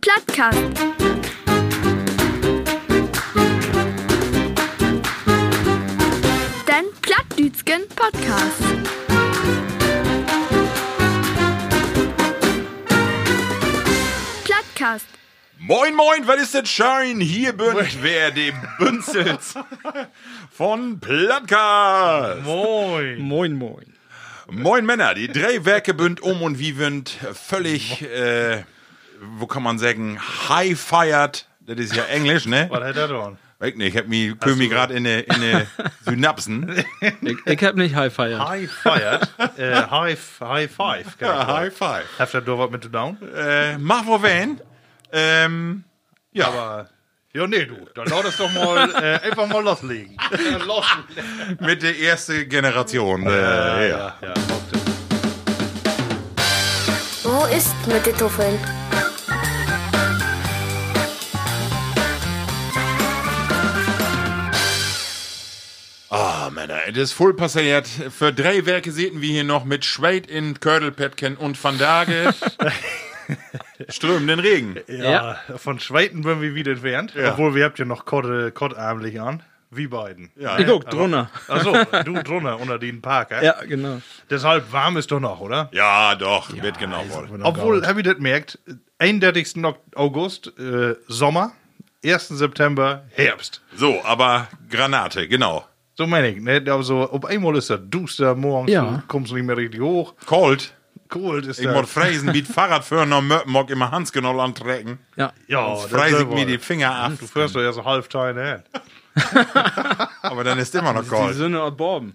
Plattkast. Den Plattdütschen Podcast. Plattkast. Moin, moin, was ist das Schein? Hier bünd wer dem Bünzels von Plattkast. Moin. Moin, moin. Moin Männer, die drei Werke bünd um und wie bünd völlig, äh, wo kann man sagen, high fired. Das ist ja Englisch, ne? Was hat er da? Weiß nicht, ich hab mich, kühl mich gerade in ne, in ne Synapsen. Ich, ich hab nicht High Fire. High fired. äh, high, high five. Ja, high five. Habt ihr da was mit zu down? Äh, mach wo wen? Ähm, ja. Aber. Ja, nee, du. Dann lass das doch mal äh, einfach mal loslegen. loslegen. mit der ersten Generation. Äh, ja. ja. Wo ist mit den Tuffeln? Ah, Männer, es ist voll passiert. Für drei Werke sehen wir hier noch mit Schweid in Kördelpetken und Van Dage strömenden Regen. Ja, von Schweiten würden wir wieder entfernt. Ja. Obwohl, wir habt ja noch Kott, Kottarmlich an. Wie beiden. Ja, Ich guck drunter. Achso, du drunter unter den Parker. Ja, genau. Deshalb warm ist doch noch, oder? ja doch, wird genau wohl. Obwohl, habt ihr das merkt, 31. August, äh, Sommer, 1. September, Herbst. So, aber Granate, genau. So meine ich, ne? Also, auf einmal ist das duster morgens, Ja. du kommst nicht mehr richtig hoch. Cold. Cold ist Ich das. muss freisen mit Fahrradführer noch Möppenmock immer Hansgenoll antrecken. Ja. Ja, das freise ich mir die Finger ab. Du fährst doch erst halb Teil. Aber dann ist immer noch Die cold. Söhne aus Borben.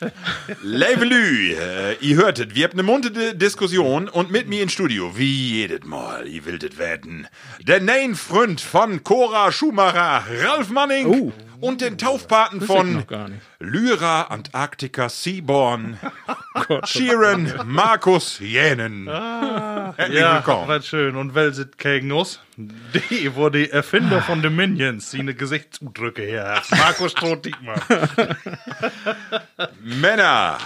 Levelü, äh, ihr hörtet, wir habt eine muntere Diskussion und mit mir im Studio, wie jedes Mal, ihr willtet werden, der Nein-Freund von Cora Schumacher, Ralf Manning Oh. Und den Taufpaten von. Lyra Antarktika Seaborn, Sheeran Markus Jänen. Herzlich Ja, willkommen. was schön. Und gegen uns? Die, wo die Erfinder von den Minions die eine Gesichtszudrücke her hat. Markus Stroh-Diekmann. Männer,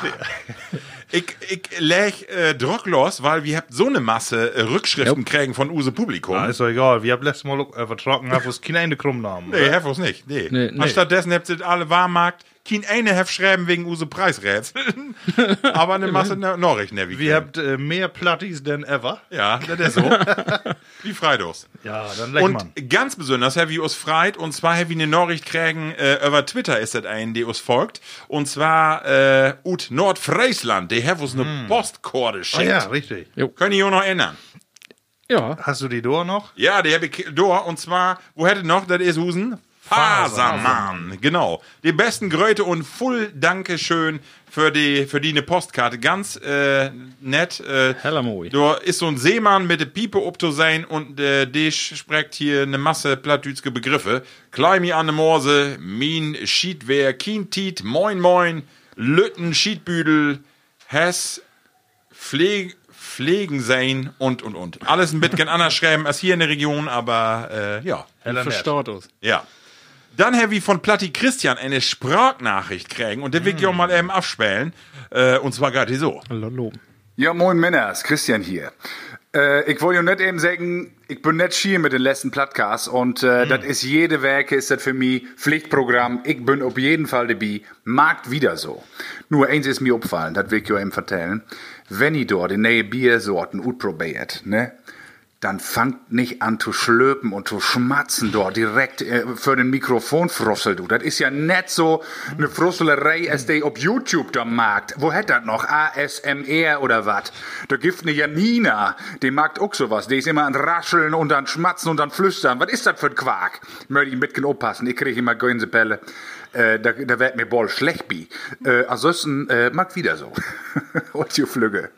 ich, ich leg äh, Druck los, weil wir habt so eine Masse äh, Rückschriften kriegen von Use Publikum. Ja, ist doch egal. Wir haben letztes Mal äh, vertrocken, haben uns keine Ende krumm nahmen. Nee, hef uns nicht. Nee. Nee, nee. Und stattdessen habt ihr alle Warmarkt, kein eine hef schreiben wegen use Preisrätseln. Aber eine Masse ne- hab ich Wir habt äh, mehr Plattis denn ever. Ja, das ist so. Wie Freidos. Ja, dann leck Und man. ganz besonders have ich uns freit, und zwar ich eine Nachricht kriegen, äh, über Twitter ist das ein, der uns folgt. Und zwar, äh, ut Nordfriesland, die have uns eine Postkorde Ah, geschickt. ja, richtig. Können ich auch noch ändern. Ja. Hast du die Door noch? Ja, die habe ich da. Und zwar, wo hätte noch? Das ist Husen? Fasermann. Genau. Die besten Gröte und voll Dankeschön für die, für die eine Postkarte. Ganz äh, nett. Äh, Heller moi. da ist so ein Seemann mit der Piepe ob zu sein und äh, der spricht hier eine Masse plattdütske Begriffe. Kleimi an de Morse, min Schiedwehr, Kientit, moin moin, Lütten, Schiedbüdel, Hess, Pfleg, Pflegen sein und und und. Alles ein bisschen anders schreiben als hier in der Region, aber äh, ja. Heller. Verstaut. Ja. Dann habe ich von Platti Christian eine Sprachnachricht kriegen und der will ich auch mal eben abspielen. Äh, und zwar gerade so. Lolo. Ja, moin Männer, ist Christian hier. Äh, ich wollte ja nicht eben sagen, ich bin nicht schier mit den letzten Podcast und äh, das ist jede Werke, ist das für mich Pflichtprogramm. Ich bin auf jeden Fall dabei. Markt wieder so. Nur eins ist mir aufgefallen, das will ich euch eben vertellen. Wenn ihr dort die neue Biersorten utprobiert, ne? Dann fangt nicht an zu schlöpen und zu schmatzen dort direkt äh, für den Mikrofonfrossel, du. Das ist ja nicht so eine Frosselerei, als die auf YouTube da mag. Wo hätt das noch? ASMR oder was? Da gibt eine Janina, die mag auch sowas. Die ist immer an Rascheln und an Schmatzen und an Flüstern. Was ist das für ein Quark? Möchte ich mitgen aufpassen. Ich kriege immer Gänsepelle. Äh, da, da wird mir wohl schlecht bi. Äh, ansonsten, äh, mag wieder so. und die Flügge.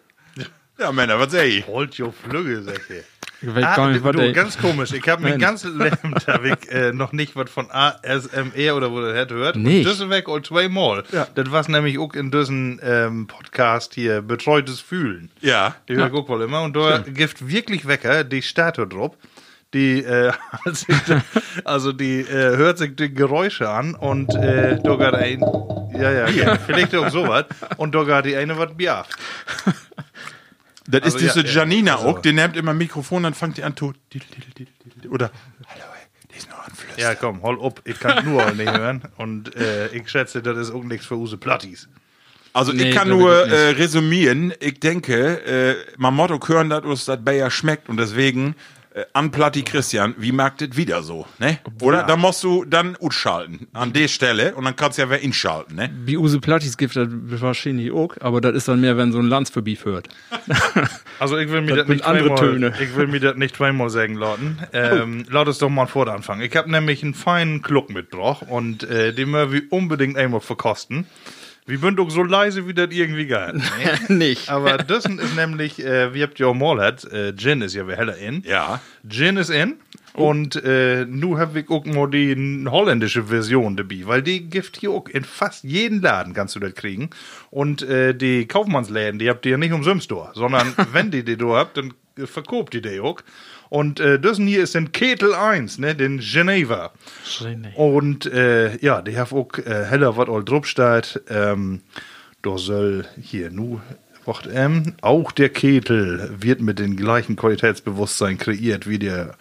Ja, Männer, was sag ich? Holt jo Flügge, Säcke. Ich Ah, gar nicht, was du, ganz komisch. Ich habe mir ganz Leben ich, äh, noch nicht was von ASMR oder wo das hätte hört. Nicht. Das weg all zweimal. Ja. Das war nämlich auch in diesem ähm, Podcast hier, Betreutes Fühlen. Ja. Die höre ich auch wohl immer. Und da gibt wirklich Wecker die Statue drauf. Die, äh, ich also die äh, hört sich die Geräusche an und äh, da ein, ja, ja, ja, vielleicht auch sowas. Und da die eine was Bier. Das Also, ist diese ja, ja, Janina also- auch, die nimmt immer ein Mikrofon, dann fängt die an zu. Oder, hallo, die ist nur ein Flüster. Ja, komm, hol up. Ich kann nur nicht hören. Und äh, ich schätze, das ist auch nichts für Use Plattis. Also Nee, ich kann ich nur äh, resümieren, ich denke, äh, man Motto hören, dass uns das Bayer schmeckt und deswegen äh, an Platti Christian, wie mag das wieder so, ne? Oder? Da musst du dann utschalten an der Stelle und dann kannst du ja wer inschalten, ne? Wie Use Plattis gibt das wahrscheinlich auch, aber das ist dann mehr, wenn so ein Lanz vorbeiführt. Also ich will mir Das das, nicht andere zweimal, Töne. ich will mir das nicht zweimal sagen lauten. Ähm, laut es doch mal vor der Anfang. Ich habe nämlich einen feinen Kluck mitgebracht und äh, den wir wir unbedingt einmal verkosten. Wir sind doch so leise, wie das irgendwie geht. Nicht. Aber das ist nämlich, äh, wie habt ihr auch mal hat, äh, Gin ist ja wie heller in. Ja. Gin ist in. Und äh, nu hab ich auch mal die holländische Version dabei, weil die Gift hier auch in fast jeden Laden kannst du das kriegen. Und äh, die Kaufmannsläden, die habt ihr ja nicht umsonst da, sondern wenn die die da habt, dann verkauft die die auch. Und äh, das hier ist den Ketel 1, ne, den Geneva. Und äh, ja, die haben auch äh, heller was all drauf steht. Ähm, da soll hier nu, wacht ähm, auch der Ketel wird mit dem gleichen Qualitätsbewusstsein kreiert wie der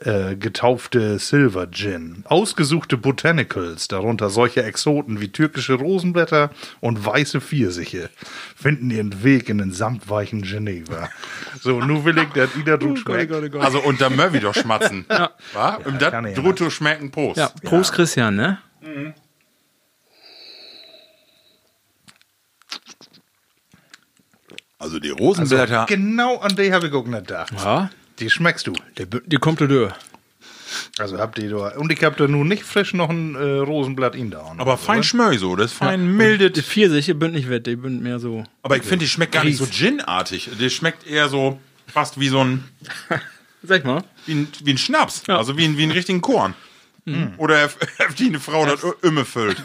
äh, getaufte Silver Gin. Ausgesuchte Botanicals, darunter solche Exoten wie türkische Rosenblätter und weiße Pfirsiche, finden ihren Weg in den samtweichen Geneva. So, nu will ich, dass Ida drüber schmeckt. Also unter Murphy doch schmatzen. ja. Wa? Und das Brutto schmecken Prost. Ja, Prost Christian, ne? Also die Rosenblätter. Genau an die habe ich auch nicht gedacht. Ja, Die schmeckst du. der, bü- die kommt da durch. Also habt ihr da. Und ich hab da nun nicht frisch noch ein äh, Rosenblatt in da. aber fein schmöi so, das ist fein mildet. Die Pfirsiche bünd nicht wett, die bünd mehr so. Aber ich finde, die schmeckt gar nicht so Gin-artig. Die schmeckt eher so fast wie so ein, Sag mal. wie ein, wie ein Schnaps. Also wie ein, wie ein richtigen Korn. Oder die eine Frau das immer füllt.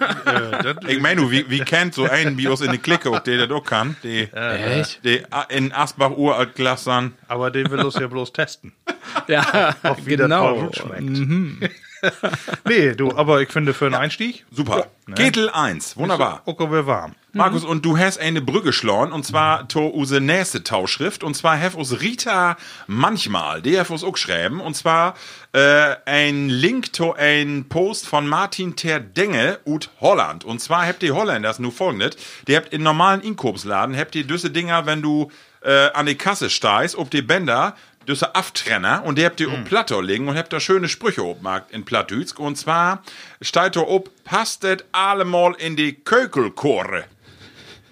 ich meine, du, wie, wie kennt so einen wie uns in die Clique, ob der das auch kann? Die, Echt? die in Asbach uralt Glas dann. Aber den will uns ja bloß testen. Ja, Ob wie das genau. gut schmeckt. nee, du, aber ich finde für einen Einstieg. Super. Ketel 1, wunderbar. Okay, wir warm. Markus, und du hast eine Brücke schlagen, und zwar to use nächste Tauschschrift, und zwar hef us Rita manchmal, die hef us auch schreiben, und zwar äh, ein Link to ein Post von Martin Ter Denge ut Holland. Und zwar habt ihr Holländers nur folgendes, die habt in normalen Inkopsladen, habt ihr düsse Dinger, wenn du äh, an die Kasse steigst, ob die Bänder, düsse Aftrenner, und die habt ihr um Platter liegen und habt da schöne Sprüche obmarkt in Plattdütsk, und zwar steigt ob, passt das allemal in die Kökelkore.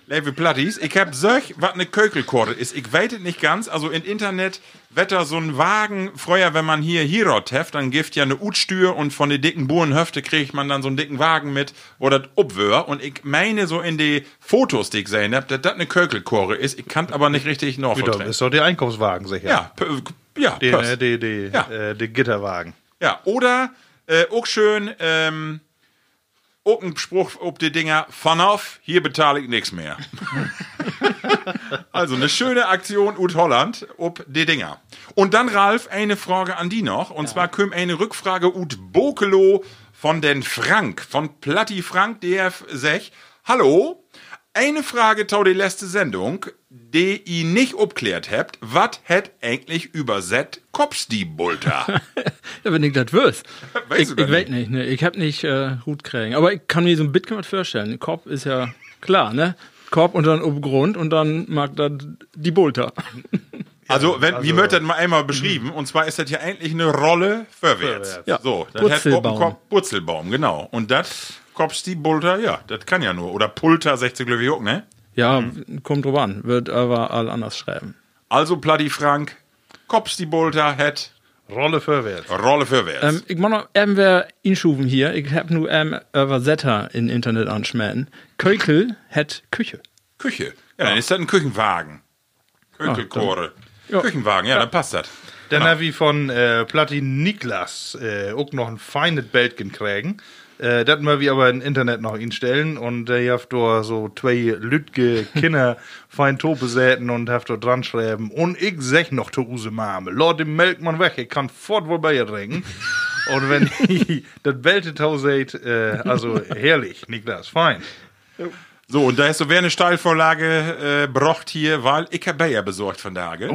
Lieve Platties, ich hab solch, was eine Kökelkorde ist. Ich weiß es nicht ganz. Also im Internet wetter so ein Wagen. Früher, wenn man hier Hirot heft, dann gibt ja eine Utstür und von den dicken Burenhöfte kriegt man dann so einen dicken Wagen mit, wo das obwör. Und ich meine so in die Fotos, die ich gesehen hab, dass das eine Kökelkore ist. Ich kann aber nicht richtig noch Wieder, ist doch der Einkaufswagen sicher. Ja, ja, Den, äh, die, die, Ja. äh, die Gitterwagen. Ja, oder äh, auch schön, ähm, auch ein Spruch ob die Dinger, von auf, hier bezahle ich nichts mehr. also eine schöne Aktion ut Holland ob die Dinger. Und dann, Ralf, eine Frage an die noch. Und zwar kommt eine Rückfrage ut Bokelo von den Frank, von Platti Frank, DF 6. Hallo, eine Frage tau die letzte Sendung, die ihr nicht obklärt habt. Was hätt eigentlich übersetzt Kopfstiebulter? Ja, wenn ich das wüs. Weißt Ich, ich weiß nicht, ne? Ich hab nicht äh, Hut kriegen. Aber ich kann mir so ein was vorstellen. Korb ist ja klar, ne? Korb und dann oben Grund und dann mag das die Bulter. Also, wenn, wie wird das mal einmal beschrieben? Und zwar ist das ja eigentlich eine Rolle vorwärts. Vorwärts. Ja. So, das Kopf, Wurzelbaum, genau. Und das Kopfst die Bulter, ja, das kann ja nur. Oder Pulter 60 glaube ich auch, ne? Ja, Mhm. kommt drauf an. Wird aber all anders schreiben. Also, Platti Frank, Kopfst die Bulter hat Rolle vorwärts. Rolle vorwärts. Ähm, ich muss noch irgendwer inschufen hier. Ich hab nur ähm, Übersetter in Internet anschmelzen. Kökel hat Küche. Küche. Ja, dann ist das ein Küchenwagen. Kökelkore. Ja. Küchenwagen, ja, dann passt das. Dann hab ich von äh, Platin Niklas äh, auch noch ein feines Bältchen kriegen. Äh, das mal wir aber im Internet noch instellen und äh, ihr habt da so zwei Lütge Kinder fein Tope säten und habt da dran schreiben. Und ich sag noch zu Use Mame, Lord, den melkt man weg, ich kann fort wohl bei ihr ringen. und wenn ich das Bälte tau seht, äh, also herrlich, Niklas, fein. So, und da ist so wer eine Steilvorlage äh, brocht hier, weil ich hab Bayer besorgt von Tage.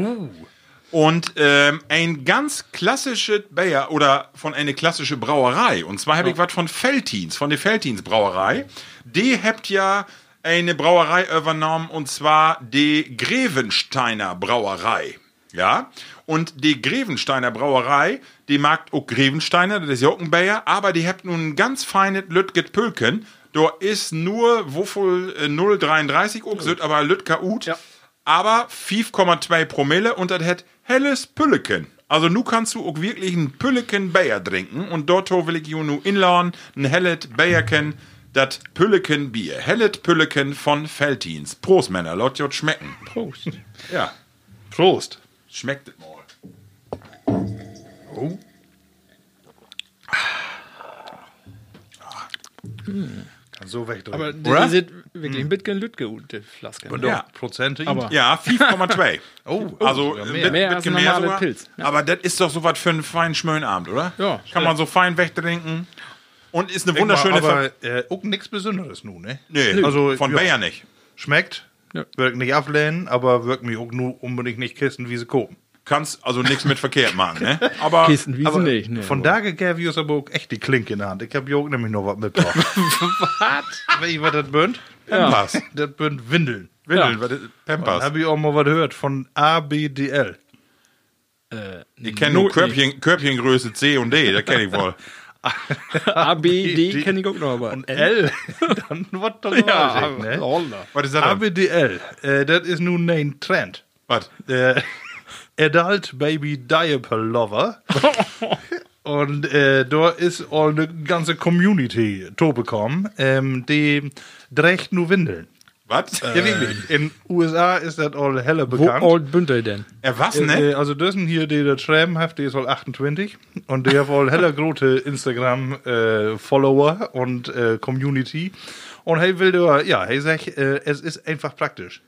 Und ähm, ein ganz klassisches Bayer oder von einer klassische Brauerei. Und zwar habe ich was von Feltins, von der Feltins Brauerei. Die habt ja eine Brauerei übernommen und zwar die Grevensteiner Brauerei. Ja, und die Grevensteiner Brauerei, die mag auch Grevensteiner, das ist ja auch ein Bayer, aber die habt nun ein ganz feines Lütget Pülken. Da ist nur äh, 0,33 auch, sind aber Lütger Ut. Ja. Aber 5,2 Promille und das hat helles Pülleken. Also nu kannst du auch wirklich ein Pülleken Bayer trinken und dort will ich nu inladen, ein hellet Bayerken, das Pülleken Bier. Hellet Pülleken von Feltins. Prost, Männer, laut jod schmecken. Prost. Ja, Prost. schmeckt es mal. Kann so wegdrücken. Aber die, Oder? die sind wirklich ein bisschen Lütge, die Flaske. Und Ja. ja. Prozente. Aber- Ja, 5,2. Oh, Also äh, mehr. mit- Mehr mit als ein mehr normaler sogar. Pilz, ja. Aber das ist doch so was für einen feinen Schmöhnabend, oder? Ja, Kann man so fein wegtrinken. Und ist eine wunderschöne aber Ver äh, auch nichts Besonderes nun, ne? Nee, Also, von ja. Bayer nicht. Schmeckt, Ja. wirkt nicht ablehnen, aber wirkt mich auch nur unbedingt nicht kissen, wie sie kopen. Kannst also nichts mit verkehrt machen, ne? Aber Kisten, wie sie Aber nicht. Ne. von da gab ich aber auch echt die Klinke in der Hand. Ich hab ja auch nämlich noch was mitgebracht. was? Weißt du, was das bünd? Pampers. Das bünd Windeln. Windeln, Ja. was ist- Pampers. habe ich auch mal was gehört von ABDL. Ich kenne nur Körbchen, Körbchengröße C und D, das kenne ich wohl. A, B, D kenne ich auch noch, aber Und L, dann was doch Ja, ja, ne? Was ist das denn? ABDL, äh, das ist nun ein Trend. Was? äh, Adult Baby Diaper Lover. Und äh, da ist all eine ganze Community to bekommen, ähm, die trägt nur Windeln. Was? Ja, wirklich. In USA ist das all helle Wo bekannt. alt Bündel denn? Er was, Äh, ne? äh, also das sind hier, die das schreiben hat, die ist all 28 und die hat all heller große Instagram-Follower und äh, Community. Und hey will da, ja, hey sagt, äh, es ist einfach praktisch.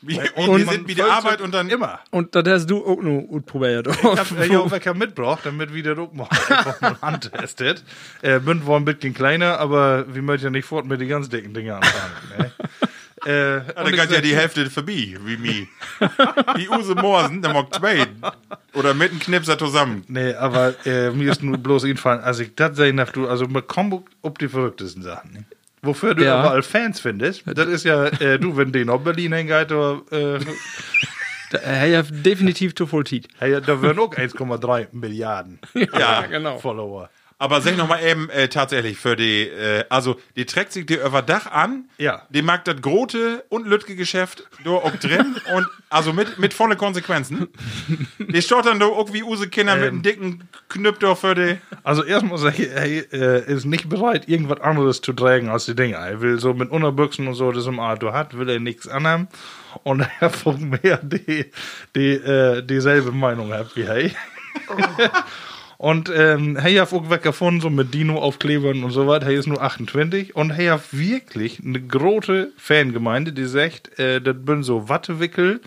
Wie, Und und sind wie die Arbeit und dann immer. Und das hast du auch noch gut probiert. Ich hab äh, ja auch welcher mitgebracht, damit wir das auch mal antestet. Äh, Bünd war ein bisschen kleiner, aber wir möchten ja nicht fort mit den ganz dicken Dingen anfangen. Ne? äh, Ja, und da ich geht ja die Hälfte vorbei, wie mir. Die Use Morsen, der mag zwei. Oder mit einem Knipser zusammen. Nee, aber äh, mir ist nur bloß einfallen, als ich das sehen darf, du, also man kommt ob die verrücktesten Sachen. Ne? Wofür du Ja. überall Fans findest, das ist ja, äh, du, wenn den auf Berlin oder, äh, Da, er hat ja definitiv zu voll Tiet. hey, da wären auch 1,3 Milliarden Ja, genau. Follower. Aber sag noch mal eben äh, tatsächlich für die, äh, also die trägt sich dir über Dach an. Ja. Die mag das Grote und Lütge Geschäft da auch drin und also mit, mit volle Konsequenzen. Die steht dann da auch wie Use Kinder mit einem dicken Knüpp da für die. Also erstmal sage ich, hey, äh, ist nicht bereit, irgendwas anderes zu tragen als die Dinge. Er will so mit Unterbüchsen und so, das im Auto hat, will er nichts anhaben. Und er von mir die, die, äh, dieselbe Meinung hat wie hey. Und ähm, hey hat auch gefunden, so mit Dino-Aufklebern und so weiter. Hey ist nur 28 und hey hat wirklich eine große Fangemeinde, die sagt, äh, das bin so Wattewickel,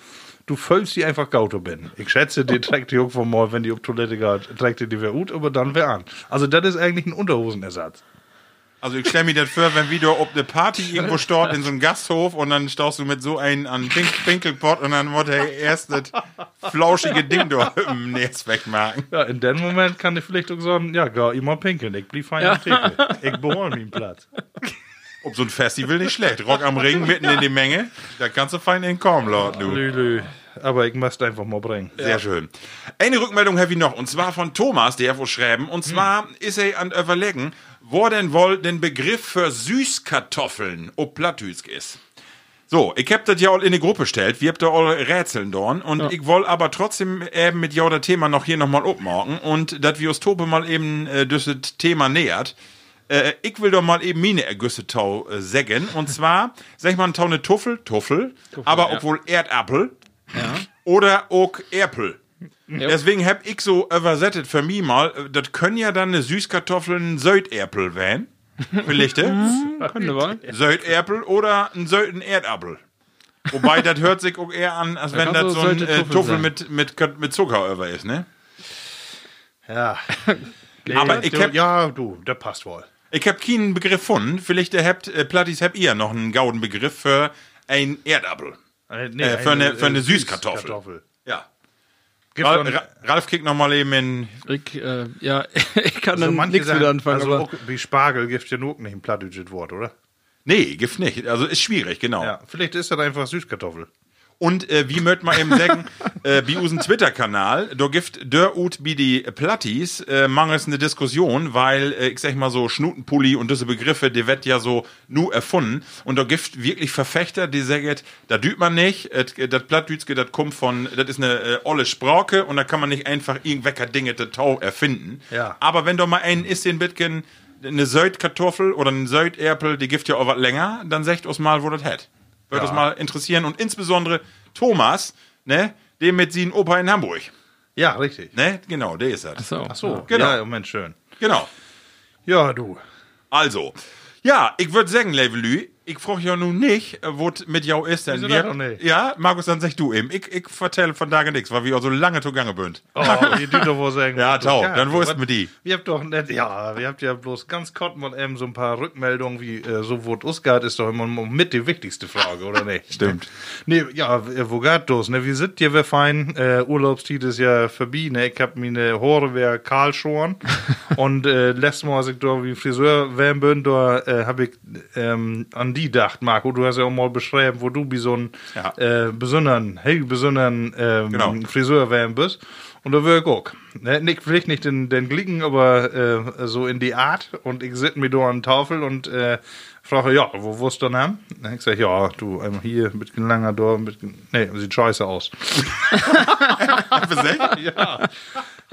du füllst die einfach Gauto bin. Ich schätze, die trägt die irgendwo mal, wenn die auf Toilette geht, trägt die die wer gut, aber dann wer an. Also das ist eigentlich ein Unterhosenersatz. Also ich stell mir das vor, wenn wieder ob eine Party irgendwo steht in so einem Gasthof und dann staust du mit so einem an Pink Pinkelpot und dann wird er erst das flauschige Ding da im Netz wegmachen. Ja, in dem Moment kann ich vielleicht auch sagen, ja, gar immer pinkeln, ich blieb fein am Theke. Ich behol mir einen Platz. Ob so ein Festival nicht schlecht. Rock am Ring mitten in die Menge, da kannst du fein entkommen, Lord, du. Lülü. Aber ich möchte einfach mal bringen. Sehr schön. Eine Rückmeldung habe ich noch, und zwar von Thomas, der wo schreiben. Und zwar ist er an überlegen, wo denn wohl den Begriff für Süßkartoffeln ob Plattdütsk ist. So, ich hab das ja all in die Gruppe gestellt, wir habt da all Rätseln dorn und ich woll aber trotzdem eben mit ja das Thema noch hier nochmal abmachen und dass wir uns Tope mal eben äh, das Thema nähert. Äh, ich will doch mal eben meine Ergüsse tau äh, sägen und zwar, sag ich mal, tau ne Tuffel, Tuffel, aber obwohl Erdapfel oder auch Erpel. Deswegen hab ich so übersetzt für mich mal, äh, das können ja dann eine Süßkartoffeln Söderpel werden. Vielleicht, äh? Wohl. Söderpel oder ein Söden Erdapfel. Wobei, das hört sich auch eher an, als wenn kann das so so ein äh, Tuffel mit, mit, mit Zucker über ist, ne? Ja. Aber ich du, hab, ja, du, das passt wohl. Ich hab keinen Begriff gefunden. Vielleicht habt, äh, Plattis, habt ihr noch einen gauden Begriff für ein Erdapfel. Äh, nee, Äh, für eine- für eine Süßkartoffel. Süßkartoffel. Ja. Ralf, Ra- Ralf kriegt noch mal eben in. Ich, äh, ja, ich kann also dann nichts sagen, mit anfangen, also aber auch wie Spargel gibt ja nur nicht ein plattdeutsches Wort, oder? Nee, Gift nicht. Also ist schwierig, genau. Ja, vielleicht ist das einfach Süßkartoffel. Und äh, wie möcht man eben sagen, äh, bei unserem Twitter-Kanal, da gibt der ut wie die Plattis äh, mangels eine Diskussion, weil äh, ich sag mal so Schnutenpulli und diese Begriffe, die wird ja so nur erfunden. Und da gibt wirklich Verfechter, die sagen, da düht man nicht, äh, das Plattdütske, das kommt von, das ist eine äh, olle Sprache und da kann man nicht einfach irgendwelche Dinge Tau erfinden. Ja. Aber wenn doch mal einen ist, den Bitken, eine Söldkartoffel oder ein Söldärpel, die gibt ja auch was länger, dann sagt uns mal, wo das hat. Würde uns mal interessieren und insbesondere Thomas, ne, dem mit seinen Opa in Hamburg. Ja, richtig. Ne, genau, der ist das. so. Ach so, Genau. Ja, Moment, schön. Genau. Ja, du. Also, ja, ich würde sagen, Levelü, ich frage ja nun nicht, äh, wo mit jou ist denn. Wir-? Ja, Markus, dann sag du eben. Ich, ich vertelle von da nichts, weil wir auch so lange zugange sind. Oh, ihr dürft doch wohl sagen. Ja, tau, Ja, dann wo ist was- mit die? Wir habt doch nicht, ja, wir habt ja bloß ganz kurz mal eben so ein paar Rückmeldungen, wie äh, so wo Usgard ist doch immer mit die wichtigste Frage, oder nicht? Stimmt. Nee, ja, äh, wo geht das, ne? Wir sind ja wir fein, äh, Urlaubszeit ist ja vorbei, ne? Ich hab meine Haare wer kahl schoren und äh, letztes Mal, als ich da wie Friseur werden bin, da äh, hab ich ähm, an die gedacht, Marco, du hast ja auch mal beschrieben, wo du wie so ein Ja. äh, besonderen, hey, besonderen ähm, Genau. Friseur werden bist. Und da will ich auch. Ne, nicht, vielleicht nicht den, den Glicken, aber äh, so in die Art. Und ich sitze mir da an der Tafel und äh, frage, ja, wo wirst du denn haben? Ne, Ich sag, ja, du, einmal hier, mit langer da, mit, nee, sieht scheiße aus. ja.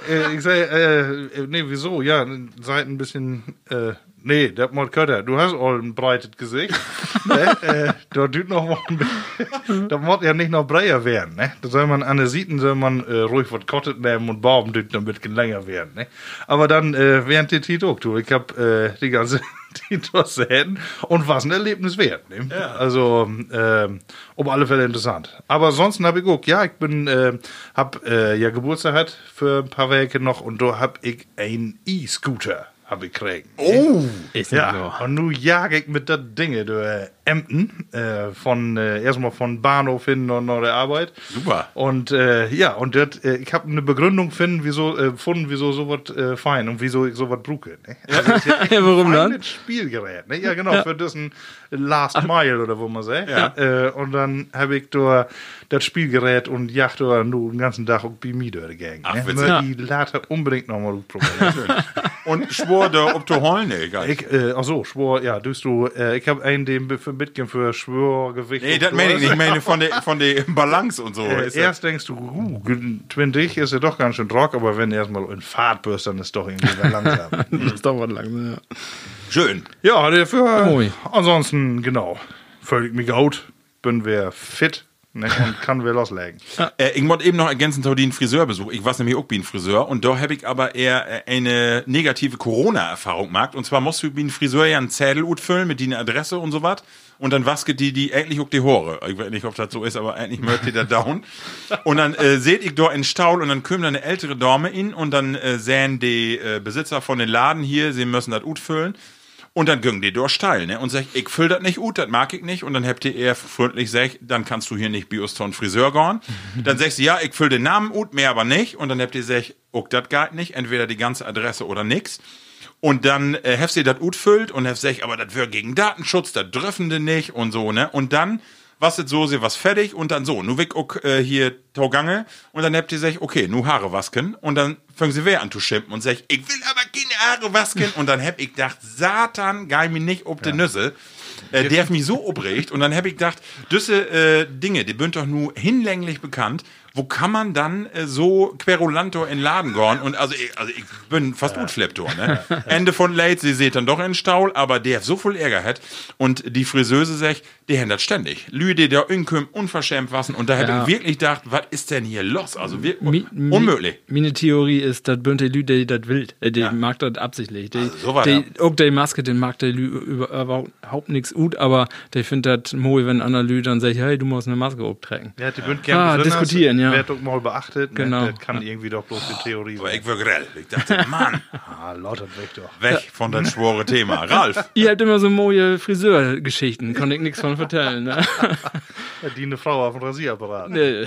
Äh, ich sag, äh, nee, wieso? Ja, seid ein bisschen, äh, nee, der Mod Kötter, du hast all ein breites Gesicht. ne? äh, da tut noch mal ein bisschen, da muss ja nicht noch breiter werden, ne? Da soll man an der Sieten soll man äh, ruhig was kottet nehmen und bauen, tut damit länger werden, ne? Aber dann, äh, während der Tito, du, ich hab, äh, die ganze Titos sehen und was ein Erlebnis wert, ne? Also, ähm, um alle Fälle interessant. Aber ansonsten habe ich auch, ja, ich bin, äh, hab äh, ja Geburtstag hat für ein paar Wochen noch und da hab ich einen E-Scooter hab ich gekriegt. Oh! Ist Ja, und nun jag ich mit der Dinge durch Emden, äh, von, äh, erstmal von Bahnhof hin und nach der Arbeit. Super. Und äh, ja, und das, äh, ich habe eine Begründung finden, wieso, äh, gefunden, wieso sowas äh, fein und wieso ich sowas bruke. Ne? Also, ist ja Ja, warum ein dann? Spielgerät. Ne? Ja, genau, für diesen Last Mile oder wo man sagt. Ja. Äh, und dann habe ich da das Spielgerät und jacht da nur den ganzen Tag auch bei mir durchgegangen. Ach, ne? witzig. Möchte ich later unbedingt nochmal probieren. Und schwor der ob du holen? Nee, egal. Ich, äh, ach so, Schwor, ja, tust du, äh, ich habe einen, den für mitgehen für Schwörgewicht. Nee, das meine ich nicht. Ich meine von der, von der Balance und so. Äh, erst denkst du, uh, 20 ist ja doch ganz schön trock, aber wenn du erstmal in Fahrt bist, dann ist doch irgendwie langsam. Das dauert lang, ja. Schön. ja, dafür, ansonsten, genau, völlig mich gut, bin wir fit ne, und kann wir loslegen. Äh, ich wollte eben noch ergänzen zu den Friseurbesuch. Ich war nämlich auch bei einem Friseur und da habe ich aber eher äh, eine negative Corona-Erfahrung gemacht. Und zwar musst du bei einem Friseur ja einen Zettel utfüllen mit deiner Adresse und so was. Und dann wasket die die eigentlich auch die Haare. Ich weiß nicht, ob das so ist, aber eigentlich möchte die da down. Und dann äh, seht ich da in Staul und dann kommt da eine ältere Dame in und dann äh, sehen die äh, Besitzer von den Laden hier, sie müssen das utfüllen. Und dann ging die durch steil, ne? Und sag, ich füll das nicht ut, das mag ich nicht. Und dann habt ihr eher freundlich gesagt, dann kannst du hier nicht zum Friseur gehen. dann sagst du, ja, ich füll den Namen ut, mehr aber nicht. Und dann habt ihr gesagt, ok, das geht nicht, entweder die ganze Adresse oder nix. Und dann äh, habt ihr das ut füllt und habt gesagt, aber das wäre gegen Datenschutz, das dürfen die nicht und so, ne? Und dann was jetzt so, sie was fertig und dann so, nu weg ook, äh, hier Taugange und dann habt ihr gesagt, okay, nu Haare wasken und dann fangen sie wer an zu schimpfen und sagt, ich will aber keine Haare wasken und dann hab ich gedacht, Satan, geil mir nicht ob de Nüsse. Äh, der hat mich so obregt und dann hab ich gedacht, diese äh, Dinge, die sind doch nur hinlänglich bekannt. Wo kann man dann äh, so querulanto in den Laden gehen? Und also ich, also ich bin fast ja. utflipptor, ne? Ende von Late, sie seht dann doch in Staul, aber der so viel Ärger hat. Und die Friseuse sagt, die haben das ständig. Lüde, der Inküm unverschämt wassen. Und da hab Ja. ich wirklich gedacht, was ist denn hier los? Also wir, Mi- mi- unmöglich. Meine Theorie ist, dass bünd die Lü, die das will. Äh, Die Ja. mag das absichtlich. Die, so war die, auch die Maske, den mag der Lü über- überhaupt nichts gut, aber der findet das mooi, wenn einer Lü dann sagt, hey, du musst eine Maske auftragen. Ja, die bünd Ah, besonders- diskutieren, ja. Doch mal beachtet. Genau. Ne? Das kann irgendwie doch bloß die Theorie Aber sein. ich war grell. Ich dachte, Mann, Ah, lauter weg doch. weg von das schwore Thema. Ralf, Ihr habt immer so neue Friseurgeschichten, konnte ich nichts von vertellen. Ne? Ja, die eine Frau auf dem Rasierapparat. Nee.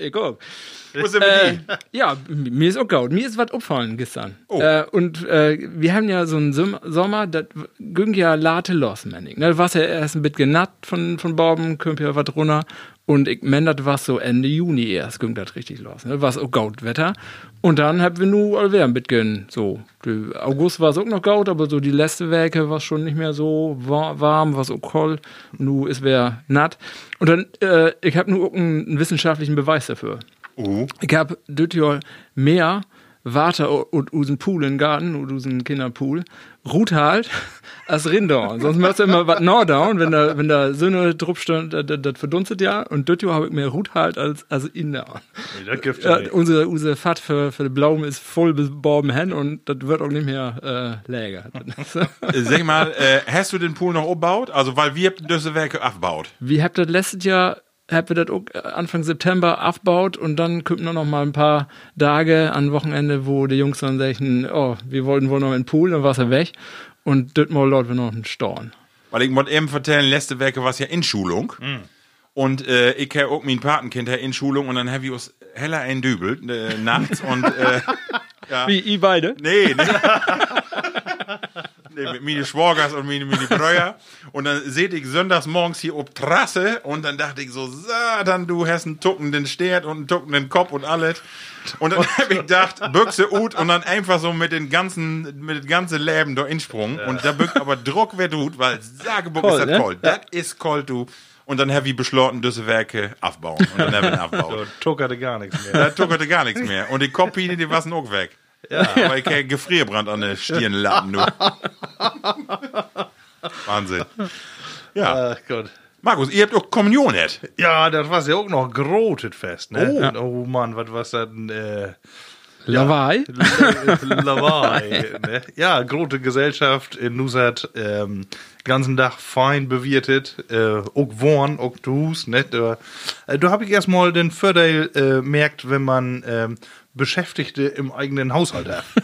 ich auch. Äh, ja, mir ist auch gut. Mir ist was aufgefallen gestern. Äh, und äh, wir haben ja so einen Sim- Sommer, das ging ja late los, Manning. Ne, was ja erst ein bisschen natt von, von Borben, kommt ja was runter. Und ich mein, das war so Ende Juni erst, ging das richtig los. Ne? War auch gut Wetter. Und dann haben wir nur allwehr ein bisschen so. Die August war es auch noch gut, aber so die letzte Werke war schon nicht mehr so wa- warm, war so kalt. Nu ist wer natt. Und dann, äh, ich habe nur einen, wissenschaftlichen Beweis dafür. Uh, Ich hab das Jahr mehr Water und usen Pool im Garten und usen Kinderpool ruht halt als Rinder. Sonst machst du immer was Norddown, wenn da, wenn da drauf stand, das, das verdunstet ja. Und das Jahr habe ich mehr ruht halt als, als Indown. Nee, das gibt Ja, nicht. unsere, unsere Fahrt für, für den Blaum ist voll bis Borben hin und das wird auch nicht mehr äh, läger. sag mal, äh, hast du den Pool noch umgebaut? Also, weil wir diese Werke aufgebaut. Wir habt das letztes Jahr, habt wir das auch Anfang September aufgebaut und dann kommen noch mal ein paar Tage an Wochenende, wo die Jungs dann sagen, oh, wir wollten wohl noch in den Pool, dann war er weg. Und das mal laut wir noch einen Storn. Weil ich wollte eben vertellen, letzte Werke war es ja in Schulung. Und äh, ich habe auch mein Patenkind in Schulung und dann habe ich uns heller eindübelt äh, nachts und äh, Wie, ihr beide? nee, nee. nee, mit meine Schwagers und meine, meine Brüder. Und dann seht ich sonntags morgens hier ob Trasse und dann dachte ich so, Satan, du hast einen tuckenden Stert und einen tuckenden Kopf und alles. Und dann habe ich gedacht, Büchse ut und dann einfach so mit den ganzen, mit dem ganzen Leben da insprungen. Und da bück aber Druck wird gut, weil Sagebuck ist das ne? cold. Das ist cold, du. Und dann habe ich beschlossen, diese Werke aufbauen. Und dann habe ich ihn aufgebaut. Tuckerte gar nichts mehr. Da tuckerte gar nichts mehr. Und die Kopien, die waren auch weg. Ja. Weil ich kein Gefrierbrand an der Stirn nur. Wahnsinn. Ja. Ach Gott. Markus, ihr habt auch Kommunion jetzt. Ja, das war ja auch noch grotet fest, ne? Oh, Mann, was war's denn? Äh, Lawai? Lawai, ne? Ja, grote Gesellschaft in Nusat, ähm, ganzen Tag fein bewirtet, äh, auch Worn, auch Dus, ne? Da, äh, da habe ich erstmal den Vorteil äh, merkt, wenn man ähm, Beschäftigte im eigenen Haushalt hat.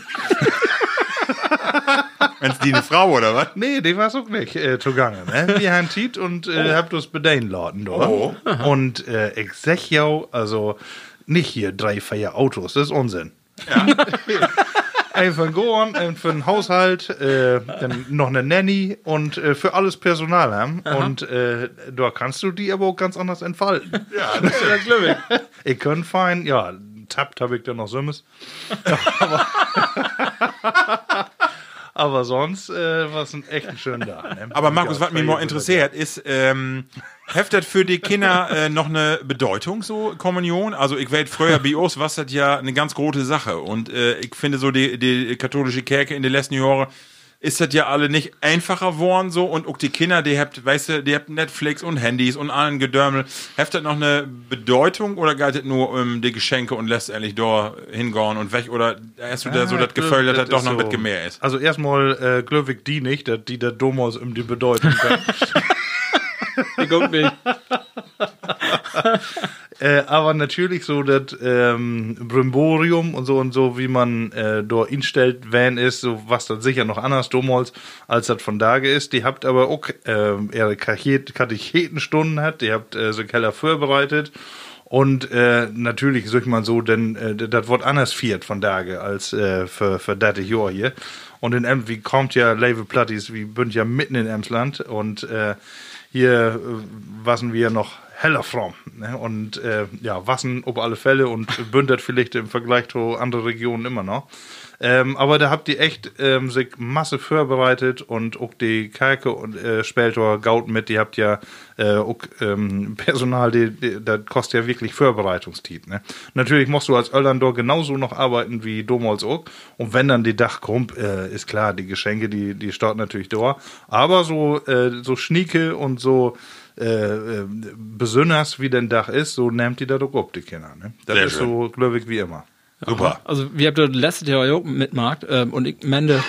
Wenn's die eine Frau oder was? Nee, die war auch nicht äh, zugange. Ne? Wir haben Tiet und äh, habt das bedein laden dort. Oh. Und äh, ich sag ja, also nicht hier drei, vier Autos, das ist Unsinn. Einfach gehen, äh, für den Haushalt, äh, dann noch eine Nanny und äh, für alles Personal haben. Und äh, da kannst du die aber auch ganz anders entfalten. Ja, das ist ja schlimm. Ich kann fein, ja, tappt habe ich dann noch Sümmes. aber, aber sonst äh, war es ein echt schöner Tag. Ne? Aber Markus, was mich mal interessiert, ist, ähm, heftet für die Kinder äh, noch eine Bedeutung, so Kommunion? Also ich weiß, früher bei uns war das ja eine ganz große Sache. Und äh, ich finde so, die, die katholische Kirche in den letzten Jahren ist das ja alle nicht einfacher geworden so und auch die Kinder, die habt, weißt du, die habt Netflix und Handys und allen Gedörmel. Habt das noch eine Bedeutung oder geht das nur um die Geschenke und lässt ehrlich da hingehen und weg? Oder hast du da so das Gefühl, dass das doch noch ein bisschen mehr ist? Also erstmal äh, glücklich die nicht, dass die da Domos um die Bedeutung kann. Ich guck nicht. Äh, aber natürlich so das ähm, Brimborium und so und so, wie man äh, dort instellt, wenn ist, so was dann sicher noch anders Domholz, als das von da ist. Die habt aber auch äh, ihre Katechetenstunden hat, die habt äh, so Keller vorbereitet. Und äh, natürlich, sag ich mal so, denn äh, das wird anders viert von Tage als äh, für, für das Jahr hier. Und in Ems, wie kommt ja Level Platties, wie bünd ja mitten in Emsland und äh, hier äh, wassen wir noch heller fromm. Ne? Und äh, ja, wassen auf alle Fälle und bündert vielleicht im Vergleich zu anderen Regionen immer noch. Ähm, aber da habt ihr echt ähm, sich Masse vorbereitet und auch die Kalke und äh, später Gaut mit, die habt ja äh, auch ähm, Personal, die, die, das kostet ja wirklich Vorbereitungszeit. Ne? Natürlich musst du als Ölandor genauso noch arbeiten wie Domholz auch. Und wenn dann die Dach kommt, äh, ist klar, die Geschenke, die, die starten natürlich da. Aber so, äh, so schnieke und so äh, äh, besonders wie dein Dach ist, so nimmt die da doch ab, die Kinder. Ne? Das Sehr ist schön. so, glaube ich, wie immer. Super. Also, wir habt das letztes Jahr auch mitgemacht ähm, und ich mende,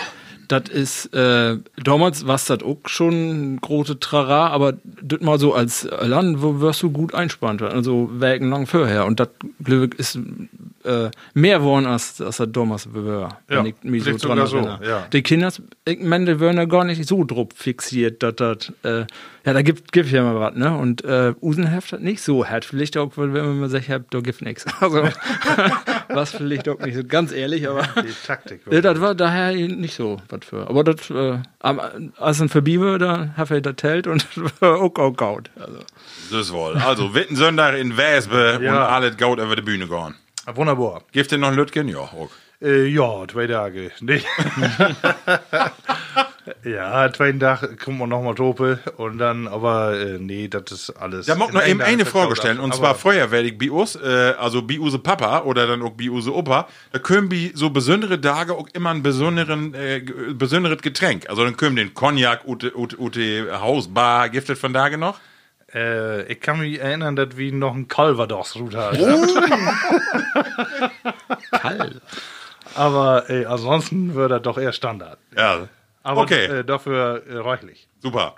das ist, äh, damals war das auch schon ein große Trara, aber das mal so als Land, wo wirst du gut einspannt, also wegen vorher. Und das Glück ist äh, mehr geworden als, als das damals war. Ja, ich mich so dran so, ja. Die Kinder, ich meine, die werden ja gar nicht so drauf fixiert, dass das, äh, ja, da gibt, gibt ja mal was, ne? Und äh, Usenheft hat nicht so hart. Vielleicht auch, wenn man mal sagt, da gibt nichts. Also, was vielleicht auch nicht so ganz ehrlich, aber. Die Taktik. Ja, das war daher nicht so was für. Aber das, äh, als ein war, da habe ich das Telt und das war auch, auch gaut. Also. Das wohl. Also, Witten Sonntag in Wespe und Ja. alles Gaut über die Bühne gehen. Wunderbar. Gibt ihr noch Lütgen? Ja, auch. Äh, ja, zwei Tage. Nee. ja, zwei Tage kommt man nochmal Tope und dann, aber äh, nee, das ist alles. Da mag noch eben eine Frage stellen. Und zwar ich Bios, äh, also Biuse Papa oder dann auch Biuse Opa, da können bi so besondere Tage auch immer ein besonderen, äh, besonderes Getränk. Also dann können den Cognac, Ute, Ute, Ute Hausbar, giftet von Tage noch. Äh, ich kann mich erinnern, dass wir noch einen Calvados-Route hatten. Kalt. Aber äh, ansonsten wird das doch eher Standard. Ja. Aber okay, äh, dafür äh, reichlich. super.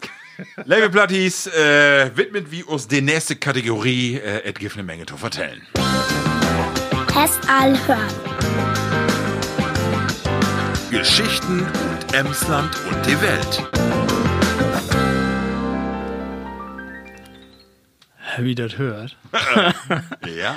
Label Platties, äh, widmet wie uns die nächste Kategorie, äh, et gibt eine Menge zu vertellen. Test all hören. Geschichten und Emsland und die Welt. Wie das hört. Ja.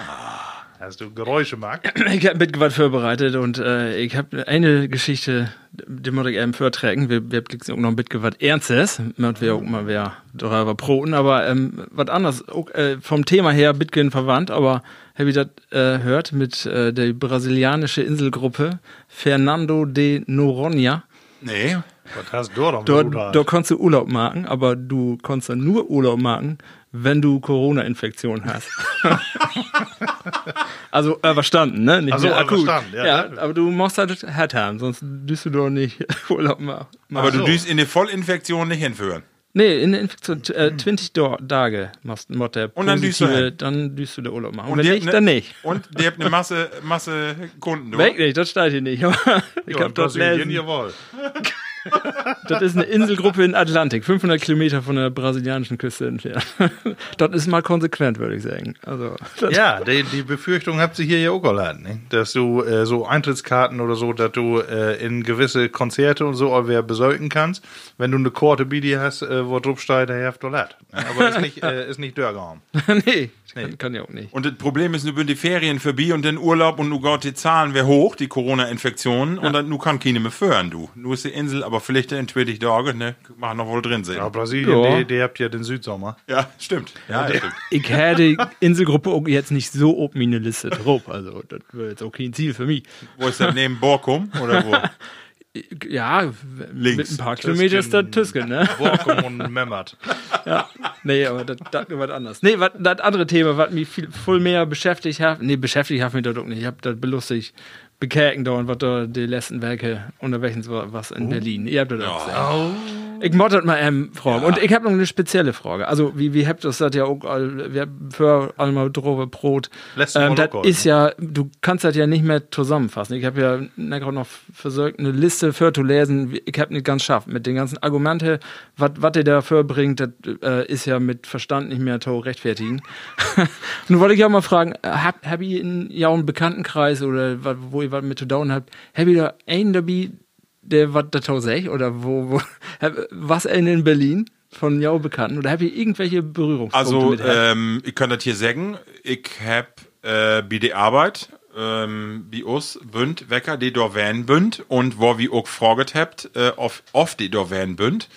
Hast du Geräusche, Marc? Ich habe mit was vorbereitet und äh, ich habe eine Geschichte, die muss ich eben vortragen. Wir, wir haben auch noch ein bisschen was Ernstes, mit wir auch mal wer darüber proten, aber ähm, was anderes, auch, äh, vom Thema her bisschen verwandt, aber habe ich das äh, hört mit äh, der brasilianische Inselgruppe Fernando de Noronha. Nee. Was hast du doch Dort, dort konntest du Urlaub machen, aber du konntest dann nur Urlaub machen, wenn du Corona-Infektion hast. also äh, verstanden, ne? Nicht Ach so, mehr akut. verstanden, ja. ja, aber du musst halt hart haben, sonst düst du doch nicht Urlaub machen. Aber du so. düst in die Vollinfektion nicht hinführen. Nee, in der Infektion äh, 20 Do Tage machst du der Und dann düst du hin. dann düst du der Urlaub machen. Und wenn die nicht, ne- dann nicht. Und die habt eine Masse, Masse Kunden. du. Weg nicht, das steht hier nicht. Ich ja, hab Brasilien, lesen. jawohl. Das ist eine Inselgruppe in Atlantik, 500 Kilometer von der brasilianischen Küste entfernt. das ist mal konsequent, würde ich sagen. Also, Ja, die, die Befürchtung habt ihr hier ja auch gelernt, ne? dass du äh, so Eintrittskarten oder so, dass du äh, in gewisse Konzerte und so auch wer besorgen kannst, wenn du eine Korte Bidi hast, äh, wo drauf steht, der hat Toilette. Aber ist nicht, äh, ist nicht Dörraum. nee, Kann, kann ja auch nicht. Und das Problem ist, nu sind die Ferien vorbei und den Urlaub und nu geht die Zahlen wieder hoch, die Corona-Infektionen, und dann nu kann keine mehr führen, du. Nu ist die Insel aber vielleicht in 20 Tagen, ne, machen noch wohl drin sein. Ja, Brasilien, Ja. Die, die habt ja den Südsommer. Ja, stimmt. Ja, stimmt. Ich hätte die Inselgruppe jetzt nicht so auf meine Liste drauf. Also, das wäre jetzt auch kein Ziel für mich. Wo ist das neben Borkum? Oder wo? Ja, Links. mit ein paar Kilometer ist das Tüsken, ne? Borkum und Memmert. Ja, nee, aber das, das was anderes. Nee, das andere Thema, was mich viel, viel mehr beschäftigt hat, nee, beschäftigt hat mich das auch nicht. Ich hab das belustigt, bekerken da und was da die letzten Werke unterwegs war, was in Berlin. Ihr habt das auch gesehen. Ich moddert mal ähm, fragen. Und ich habe noch eine spezielle Frage. Also, wie, wie habt ihr das ja auch, für einmal drüber Brot. Letztes Mal Ähm, das ist ja, du kannst das ja nicht mehr zusammenfassen. Ich habe ja gerade noch versucht, eine Liste für zu lesen. Ich habe nicht ganz geschafft. Mit den ganzen Argumente, was ihr dafür bringt, das äh, ist ja mit Verstand nicht mehr zu rechtfertigen. Nun wollte ich auch mal fragen, hab, hab ihr in ja einen Bekanntenkreis oder wo ihr was mit zu down habt, hab ihr da einen dabei, der was dazu sagt? Oder wo, wo was einen in Berlin? Von jou Bekannten? Oder habt ihr irgendwelche Berührungspunkte Also, mit ähm, ich kann das hier sagen, ich hab äh, bei der Arbeit, ähm, bei uns bünd Wecker, die da wären bünd und wo wir auch gefragt habt, äh, auf, auf die da wären bünd.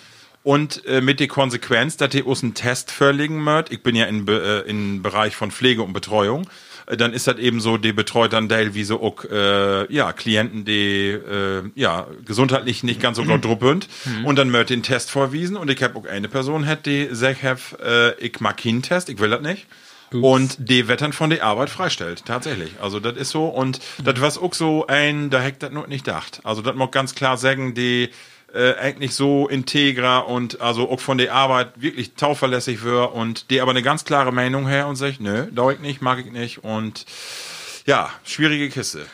Und äh, mit der Konsequenz, dass die uns einen Test vorlegen möcht, ich bin ja in, Be- äh, im Bereich von Pflege und Betreuung, dann ist das eben so, die betreut dann teilweise auch äh, ja, Klienten, die äh, ja, gesundheitlich nicht ganz so gut sind. Und dann möcht den Test vorwiesen und ich habe auch eine Person, hat die sagt, äh, ich mag keinen Test, ich will das nicht. Und die wird dann von der Arbeit freistellt, tatsächlich. Also das ist so. Und das was auch so ein, da hackt das noch nicht gedacht. Also das mag ganz klar sagen, die äh, eigentlich so integer und also auch von der Arbeit wirklich tauverlässig wird und die aber eine ganz klare Meinung her und sagt, nö, dauert ich nicht, mag ich nicht und ja, schwierige Kiste.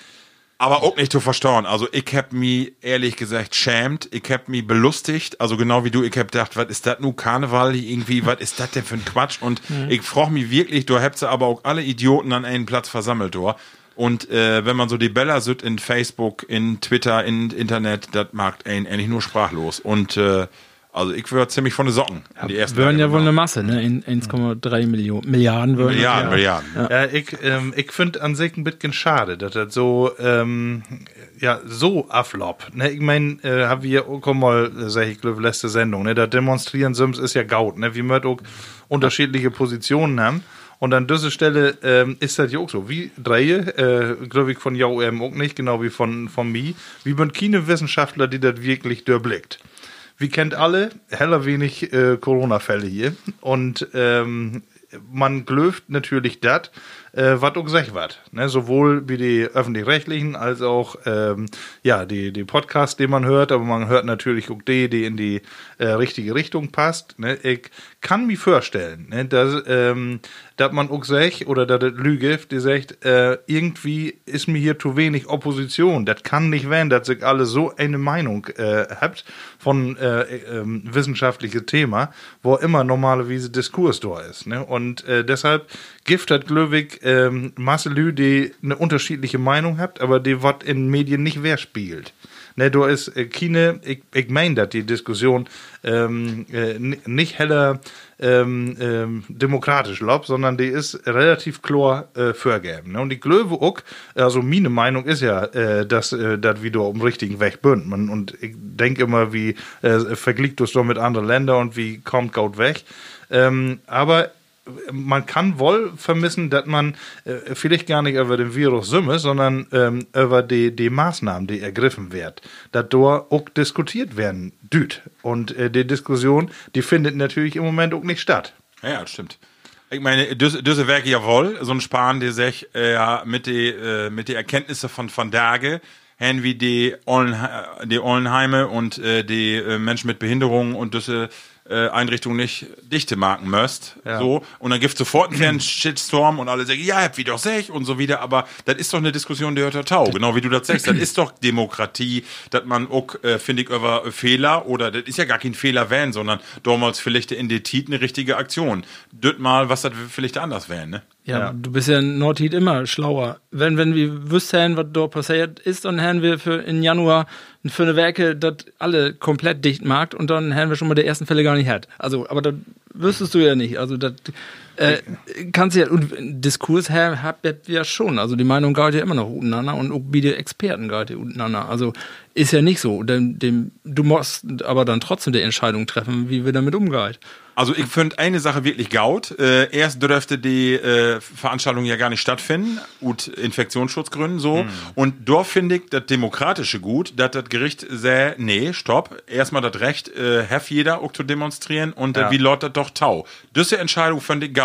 Aber auch nicht zu verstauen. Also ich hab mich ehrlich gesagt schämt, ich hab mich belustigt, also genau wie du, ich hab gedacht, was ist das nun Karneval irgendwie, was ist das denn für ein Quatsch? Und ich frage mich wirklich, du hättest aber auch alle Idioten an einen Platz versammelt, du. Und äh, wenn man so die Bella sieht in Facebook, in Twitter, in Internet, das macht einen eigentlich nur sprachlos. Und äh, also ich würde ziemlich von den Socken in die ersten Würden ja wohl eine. Masse, ne? In 1,3 Millionen Milliarden würden. Milliarden, Milliarden. Ja, ich, ähm, ich finde an sich ein bisschen schade, dass das so, ähm, ja, so aflop. Ne? Ich meine, äh, haben wir auch mal, äh, sag ich, glaube letzte Sendung, ne? Da demonstrieren Sims ist ja gaut, ne? Wir möchten auch unterschiedliche Positionen haben. Und an dieser Stelle ähm, ist das ja auch so. Wie drei, äh, glaube ich, von eben auch nicht, genau wie von, von mir. Wie sind keine Wissenschaftler, die das wirklich durchblickt. Wir kennt alle heller wenig äh, Corona-Fälle hier. Und ähm, man glöft natürlich das, äh, was auch gesagt wird. Ne? Sowohl wie die öffentlich-rechtlichen als auch ähm, ja, die, die Podcasts, die man hört, aber man hört natürlich auch die, die in die äh, richtige Richtung passt. Ne? Ich kann mir vorstellen, ne, dass, ähm, dass man auch sagt, oder dass das Lüge, die sagt, äh, irgendwie ist mir hier zu wenig Opposition. Das kann nicht werden, dass sich alle so eine Meinung äh, habt von äh, ähm, wissenschaftliches Thema, wo immer normalerweise Diskurs da ist. Ne? Und äh, deshalb Gift hat Glöwig ähm, Masse Lü, die eine unterschiedliche Meinung habt, aber die was in Medien nicht wer spielt. Ne, du ist äh, keine, ich, ich meine, dass die Diskussion ähm, äh, nicht heller ähm, ähm, demokratisch lob, sondern die ist relativ klar äh, vorgegeben. Ne? Und ich glaube auch, also meine Meinung ist ja, äh, dass äh, das wieder um richtigen Weg bünd. Man, und ich denke immer, wie äh, vergleicht das doch mit anderen Ländern und wie kommt Gaut weg. Ähm, aber man kann wohl vermissen, dass man äh, vielleicht gar nicht über den Virus sümme, sondern ähm, über die, die Maßnahmen, die ergriffen werden, dass dort auch diskutiert werden düt. Und äh, die Diskussion, die findet natürlich im Moment auch nicht statt. Ja, ja, das stimmt. Ich meine, diese, Werke jawohl, so ein Spahn, der sich äh, ja, mit den äh, mit die Erkenntnisse von Van Dage, wie die Ollenheime und äh, die äh, Menschen mit Behinderungen und diese äh, Einrichtungen nicht dichte marken müsst. So. Und dann gibt sofort einen kleinen Shitstorm und alle sagen, ja, habt wie doch sech und so wieder. Aber das ist doch eine Diskussion, die hört der Tau. Genau wie du das sagst. Das ist doch Demokratie, dass man auch, äh, finde ich, über Fehler oder das ist ja gar kein Fehler wählen, sondern damals vielleicht in der Tit eine richtige Aktion. Dürrt mal, was das vielleicht anders wäre, ne? Ja, du bist ja in Nordheat immer schlauer. Wenn, wenn wir wüssten, was dort passiert ist, dann hätten wir für in Januar für eine Werke das alle komplett dicht macht und dann hätten wir schon mal die ersten Fälle gar nicht hat. Also, aber das wüsstest du ja nicht. Also, das äh, kannst du ja, und Diskurs habt ihr ja schon. Also, die Meinung geht ja immer noch untereinander und auch wie die Experten geht ja untereinander. Also, ist ja nicht so. Dem, dem, du musst aber dann trotzdem die Entscheidung treffen, wie wir damit umgehen. Also ich finde eine Sache wirklich gaut. Äh, erst dürfte die äh, Veranstaltung ja gar nicht stattfinden, ut Infektionsschutzgründen so. Und dort finde ich das Demokratische gut, dass das Gericht sähe, nee, stopp, erstmal das Recht, äh, hef jeder auch zu demonstrieren und äh, wie lautet doch Tau. Diese Entscheidung finde ich gaut.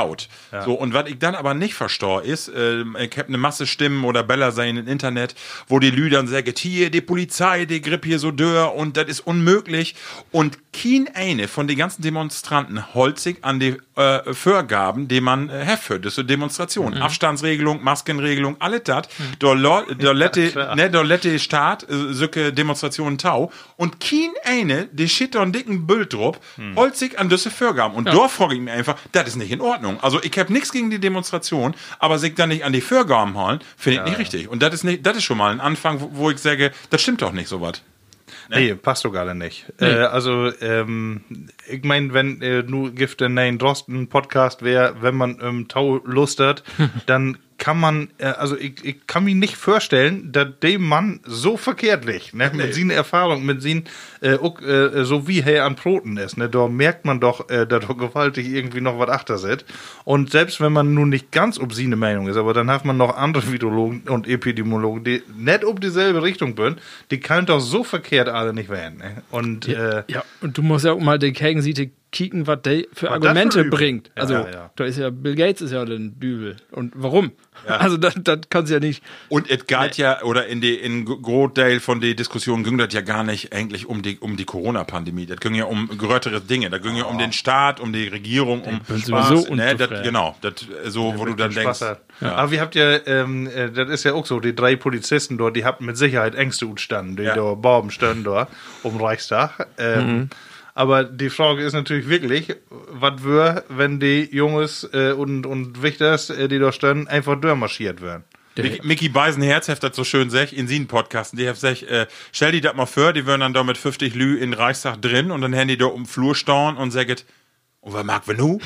So, und was ich dann aber nicht verstehe, ist, äh, ich habe eine Masse Stimmen oder Bella sein im Internet, wo die Lü dann sagen, hier, die Polizei, die Grippe hier so dör und das ist unmöglich. Und kein eine von den ganzen Demonstranten holt sich an die äh, Vorgaben, die man äh, hat für diese Demonstration. Abstandsregelung, Maskenregelung, alles das. Da lo- da lette, ne, da lette Staat, äh, solche Demonstrationen tau. Und kein eine, die shit einen dicken Bild drauf, holt sich an diese Vorgaben. Und da frage ich mich einfach, das ist nicht in Ordnung. Also ich habe nichts gegen die Demonstration, aber sich dann nicht an die Vorgaben holen, finde ich nicht richtig. Und das ist nicht, das ist schon mal ein Anfang, wo, wo ich sage, das stimmt doch nicht so was. Nee, passt doch gerade nicht. Äh, also, ähm, ich meine, wenn äh, nur Gift in Nein Drosten Podcast wäre, wenn man ähm, Tau Lust hat, dann kann man, äh, also ich, ich kann mir nicht vorstellen, dass dem Mann so verkehrt liegt, ne? mit seiner Erfahrung, mit seinen, äh, auch, äh, so wie er an Proten ist, ne? da merkt man doch, äh, dass da gewaltig irgendwie noch was achter sitzt. Und selbst wenn man nun nicht ganz ob seine Meinung ist, aber dann hat man noch andere Virologen und Epidemiologen, die nicht ob dieselbe Richtung bin, die kann doch so verkehrt alle nicht werden. Ne? Und äh, Ja, und du musst ja auch mal die Gegenseite kicken, was der für das Argumente für bringt. Ja, Also, ja, ja. da ist ja, Bill Gates ist ja den Dübel. Und warum? Also, das, das kannst du ja nicht. Und es geht ja, oder in die, in Großteil von der Diskussion ging das ja gar nicht eigentlich um die, um die Corona-Pandemie. Das ging ja um größere Dinge. Da ging ja um den Staat, um die Regierung, um bin sowieso ne, das, genau. Das, so, wo du dann denkst. Spaß. Aber wir habt ja, ähm, äh, das ist ja auch so, die drei Polizisten dort, die hatten mit Sicherheit Ängste utstanden, die Ja. da Baum standen da um Reichstag. Ähm, Aber die Frage ist natürlich wirklich, was wär, wenn die Jungs äh, und, und Wichters, äh, die da standen, einfach durchmarschiert werden? Mickey, Mickey Beisenherz hat das so schön sech, in sie Podcast. Die hat sech, äh, stell die das mal vor, die würden dann da mit 50 Lü in Reichstag drin und dann haben die da um den Flur stehen und sagen, und was mag wir nu?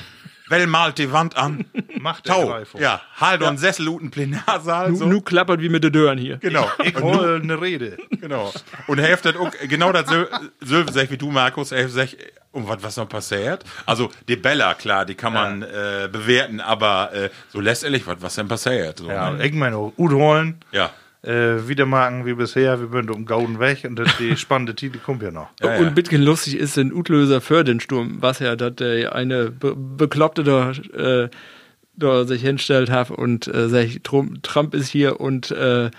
Well malt die Wand an? Macht der Tau. Greifung. Ja, halt ja. Sessel und einen Plenarsaal. Nu, so. nu klappert wie mit den Dören hier. Genau. Ich hol eine Rede. Genau. Und er hat auch genau das so, so sag wie du, Markus, er sagt, um was was noch passiert. Also die Bella, klar, die kann man äh, bewerten, aber äh, so letztendlich, was was denn passiert? So, Ja, ne? ich meine, auch Ut holen, ja. Äh, wieder machen wie bisher, wir sind um Gauden weg und das, die spannende Titel kommt ja noch. Ja, und ja. ein bisschen lustig ist den Utlöser für den Sturm, was ja, dass der eine Be Bekloppte da, äh, da sich hinstellt hat und äh, sagt, Trump, Trump ist hier und äh,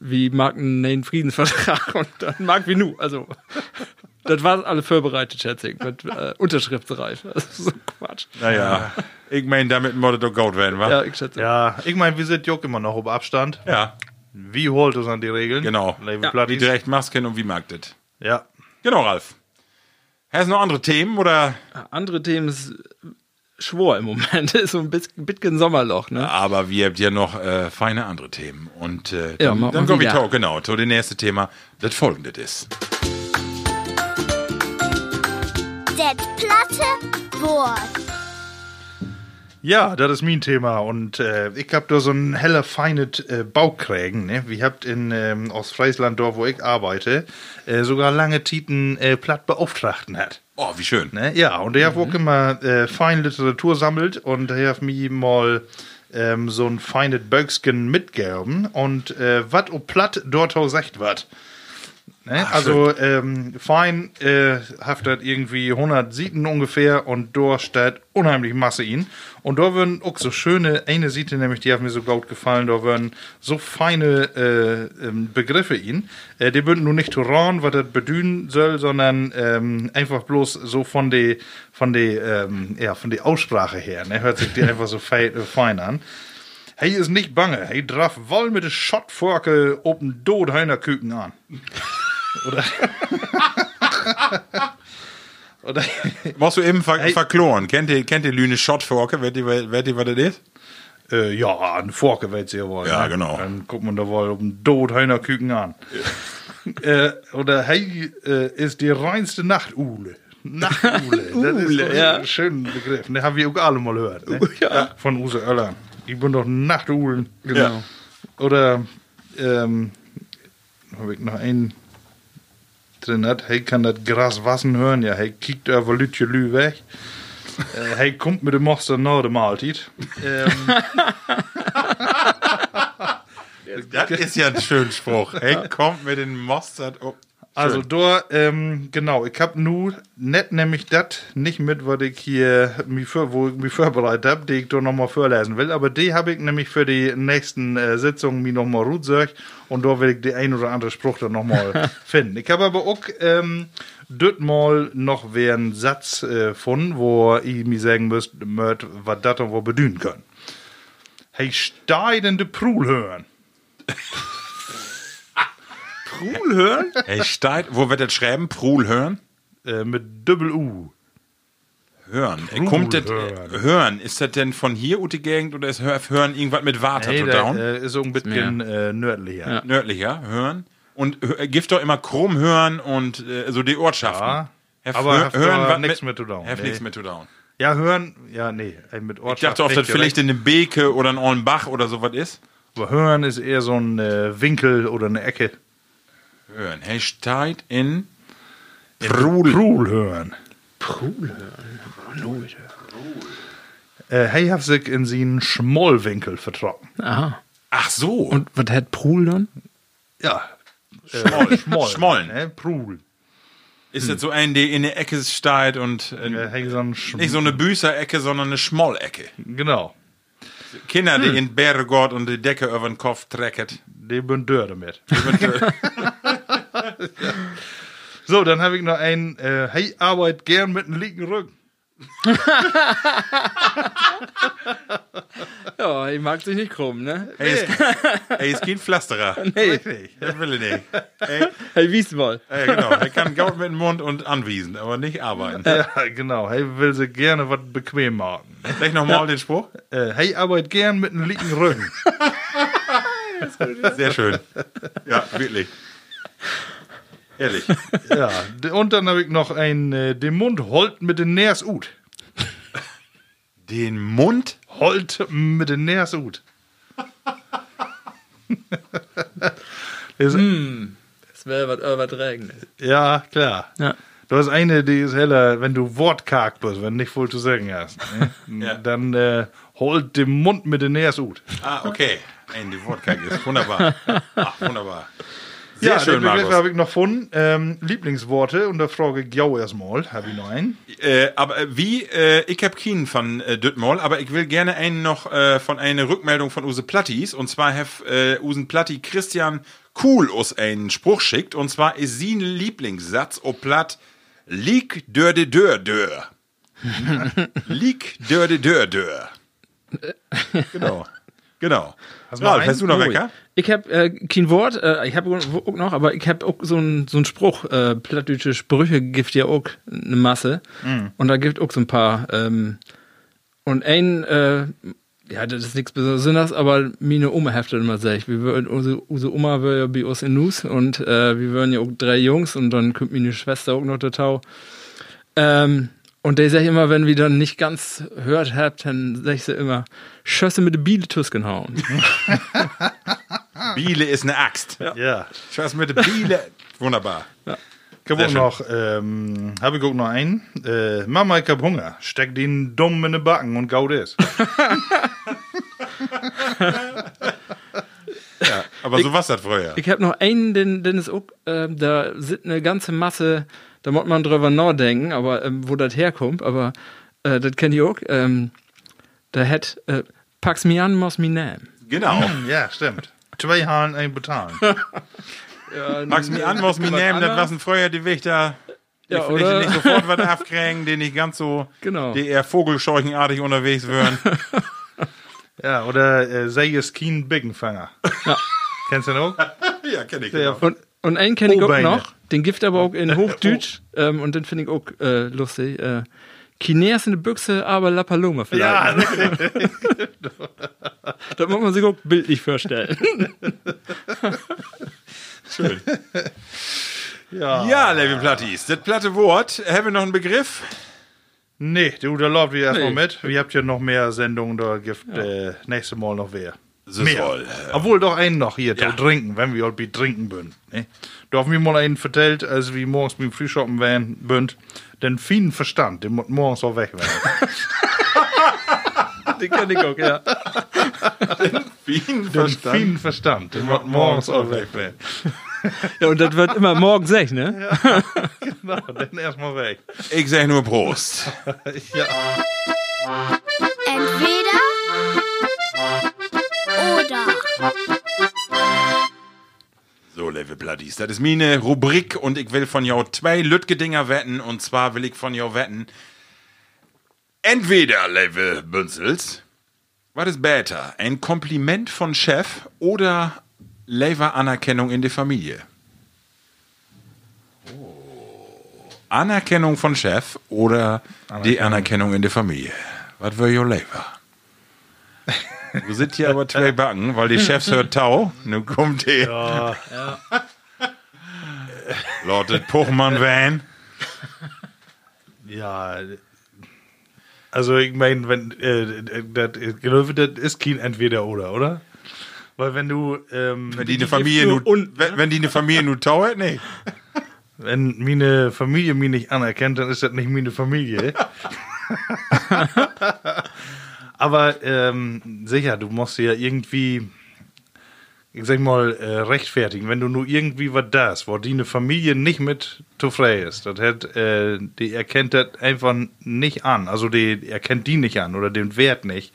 wie mag ein einen Friedensvertrag und dann mag wie nu. Also, das war alle vorbereitet, schätze ich, mit äh, Unterschriftsreif. Das ist so Quatsch. Naja, ich meine, damit muss doch gut werden, wa? Ja, ich schätze. Ja, ich meine, wir sind Juck immer noch auf Abstand. Ja, Wie holt uns an die Regeln? genau. Ja. Wie direkt Masken und wie mag das? Ja. Genau, Ralf. Hast du noch andere Themen oder? Andere Themen ist schwor im Moment, ist so ein bisschen, Sommerloch, ne? Aber wir habt ja noch äh, feine andere Themen. Und äh, Ja, dann, machen dann kommen wir genau zu dem nächsten Thema, das folgende ist. Det platte Wort. Ja, das ist mein Thema und äh, ich hab da so ein heller feines äh, Baukrägen. Ne? Wir habt in ähm, Ostfriesland, dort wo ich arbeite, äh, sogar lange Titen äh, Plattbeauftragten hat. Oh, wie schön. Ne? Ja, und der hat auch immer äh, feine Literatur sammelt und der hat mir mal ähm, so ein feines Böcksken mitgegeben und äh, was ob platt dort auch sagt wird. Ne? also ähm, fein äh, haftet irgendwie 100 Sieten ungefähr und dort steht unheimlich Masse in. Und da würden auch so schöne, eine Siete nämlich, die hat mir so gut gefallen, da würden so feine äh, ähm, Begriffe in. Äh, die würden nur nicht Turan, was das bedühen soll, sondern ähm, einfach bloß so von der von der ähm, ja, von Aussprache her. Ne? Hört sich die einfach so äh, fein an. Hey ist nicht bange, hey drauf wohl mit der Schottforke oben Dod heiner Küken an. Oder. Oder. Musst du eben ver verkloren. Kennt ihr, kennt ihr Lüne Schottforke? Wer die, wer die, was das ist? Äh, ja, eine Forke sie ja wohl. Ja, ne? genau. Dann guckt man da wohl oben Dod heiner Küken an. äh, oder hey äh, ist die reinste Nachtule. Nachtule. das ist so ja. ein schöner Begriff. Den haben wir auch alle mal gehört. Ne? Ja. Von Use Oeller. Ich bin doch Nachtulen. Genau. Oder ähm, habe ich noch einen drin hat, hey, kann das Gras wassen hören? Ja, hey, kickt über Lütje Lü weg. äh, hey, kommt mit dem Monster nach der Mahlzeit. Ähm, Das ist ja ein schöner Spruch. Hey, kommt mit den Mostert. Oh, also da, ähm, genau, ich hab nu net nämlich das nicht mit, was ich hier mich für, wo ich mich vorbereitet habe, die ich da nochmal vorlesen will, aber die habe ich nämlich für die nächsten äh, Sitzungen mir nochmal rutsägt und da will ich die ein oder andere Spruch dann nochmal finden. Ich habe aber auch ähm, dort mal noch einen Satz äh, von, wo ich mir sagen müsst, möcht, was das und wo bedühen können. Hey, steidende Prul hören. Prul hören? Hey, Steit, wo wird das schreiben? Prul hören? Äh, mit Doppel-U. Hören. Prul Kommt das, hören. äh, hören. Ist das denn von hier ut die Gegend oder ist Hör- Hören irgendwas mit Water Hey, down? äh, ist so ein bisschen äh, nördlicher. Ja. Nördlicher, hören. Und Gift doch immer krumm hören und äh, so die Ortschaften. Ja, Hef- aber hör- haft da wat nix mit to down. Hef Nee. nichts mit to down. Ja, hören, ja, nee, mit Ich Ortschaft. dachte auch, das vielleicht in einem Beke oder in Ollenbach oder sowas ist. Aber hören ist eher so ein äh, Winkel oder eine Ecke. Hören. Hey, steigt in Prul. Prul hören. Äh, hey, hat sich in seinen Schmollwinkel vertrocken. Aha. Ach so. Und was hat Prul dann? Ja. Schmoll. Schmoll. Schmollen. Ne? Prul. Ist das so ein, der in der Ecke steht und äh, Ja, so nicht so eine Büßerecke, sondern eine Schmollecke? Genau. Kinder, die in Bärgott und die Decke über den Kopf trecken. Die bin dör damit. So, dann habe ich noch einen, äh, hey, arbeit gern mit einem linken Rücken. Ja, ich mag sich nicht krumm, ne? Hey, ist, hey, ist kein Pflasterer. Nee. Das will ich nicht. Ey, Hey, wie's mal. ey, genau. Er kann Gaut mit dem Mund und anwiesen, aber nicht arbeiten. Ja, genau. Hey, will sie gerne was bequem machen. Sag nochmal den Spruch. Äh, hey, arbeit gern mit einem linken Rücken. Sehr schön. Ja, wirklich. Ehrlich. ja, und dann habe ich noch einen, äh, den Mund holt mit den Nährs ut. Den Mund? Holt mit den Nährs ut. das, Das wäre was übertragenes. Ja, klar. Ja. Du hast eine, die ist heller, wenn du wortkarg bist, wenn du nicht voll zu sagen hast. Ne? Ja. Dann äh, holt den Mund mit den Nährs ut. Ah, okay. Ein, die Wodka ist wunderbar. Ach, wunderbar. Sehr ja, schön, den Begriff Markus. habe ich noch gefunden. Ähm, Lieblingsworte, und da frage ich jou erstmal, habe ich noch einen. Äh, aber äh, wie, äh, ich habe keinen von äh, Düttmal, aber ich will gerne einen noch äh, von einer Rückmeldung von Use Plattis. Und zwar hat äh, Usen Platti Christian Kuhl uns einen Spruch schickt. Und zwar ist sein Lieblingssatz o Platt, lieg dör de dör dör. lieg dör de dör dör. Genau. Genau. Ralf, einen? hast du noch. Wecker? Ich habe äh, kein Wort, äh, ich habe auch noch, aber ich habe auch so einen so Spruch, äh, plattdeutsche Sprüche gibt ja auch eine Masse. Und da gibt auch so ein paar. Ähm, und ein, äh, ja, das ist nichts Besonderes, aber meine Oma heftet immer sagt, wir würden, unsere, unsere Oma will ja bei uns in Nus und äh, wir würden ja auch drei Jungs und dann kommt meine Schwester auch noch dazu. Ähm, und der sagt immer, wenn wir dann nicht ganz hört habt, dann sagt sie immer, Schösse mit der Biele Tusken hauen. Biele ist eine Axt. Ja. Ich weiß mit der Biele. Wunderbar. Ich habe noch, ähm, habe ich auch noch einen. Äh, Mama, ich hab Hunger. Steck den dumm in den Backen und gaut ist. Ja, aber so was das früher. Ich habe noch einen, den, den ist auch, äh, da sind eine ganze Masse, da muss man drüber nachdenken, aber ähm, wo das herkommt, aber äh, das kennt ihr auch. Ähm, da hat, äh, pack's mi an, muss mi nehmen. Genau. ja, stimmt. Zwei Hahn, ein. Magst du mich an, was mir nehmen, das was ein früher die Wächter. Die Ja, vielleicht oder? nicht sofort was abkriegen, die nicht ganz so, Genau. die eher vogelscheuchenartig unterwegs wären. ja, oder äh, sei es kein Biggenfanger. Kennst du den auch? ja, kenn ich. Genau. Und, und einen kenne ich auch noch, den gibt aber auch in Hochdeutsch, ähm, und den finde ich auch äh, lustig. Äh, Chineas in der Büchse, aber La Paloma vielleicht. das muss man sich auch bildlich vorstellen. Schön. ja. Ja, Levi Plattis, das platte Wort, haben wir noch einen Begriff? Nee, du, da läuft ihr erstmal Nee. mit. Ihr habt ja noch mehr Sendungen, da gibt äh, nächstes Mal noch wer. Mehr. soll. Obwohl doch einen noch hier, Ja. zu trinken, wenn wir bei trinken bünd. Ne? Da haben wir mal einen vertellt, als wir morgens beim Frühshoppen waren, bünd, den feinen Verstand, den muss morgens auch weg werden. den kenne ich auch, ja. Wien den feinen Verstand, den muss morgens auch weg werden. ja. Und das wird immer morgen sech, ne? Na, dann erstmal weg. Ich sag nur Prost. Ja. Entweder So, Levi Plattis, das ist meine Rubrik und ich will von jou zwei Lütgedinger wetten und zwar will ich von jou wetten, entweder, Levi Bünzels, was ist besser, ein Kompliment von Chef oder Lever-Anerkennung in der Familie? Anerkennung von Chef oder die Anerkennung in der Familie? Was will your Lever? Du sitzt hier aber zwei Backen, weil die Chefs hört Tau. Nun kommt der. Lautet Puchmann Van. Ja, also ich meine, wenn äh, das, glaube, das ist kein entweder oder, oder? Weil wenn du ähm, Wenn die eine Familie nur, wenn, wenn die eine Familie nur Tau hat, nee. wenn meine Familie mich nicht anerkennt, dann ist das nicht meine Familie. Aber ähm, sicher, du musst ja irgendwie ich sag mal, äh, rechtfertigen, wenn du nur irgendwie was das, wo die eine Familie nicht mit zufrieden ist. Das hat, äh, die erkennt das einfach nicht an. Also die erkennt die nicht an oder den Wert nicht.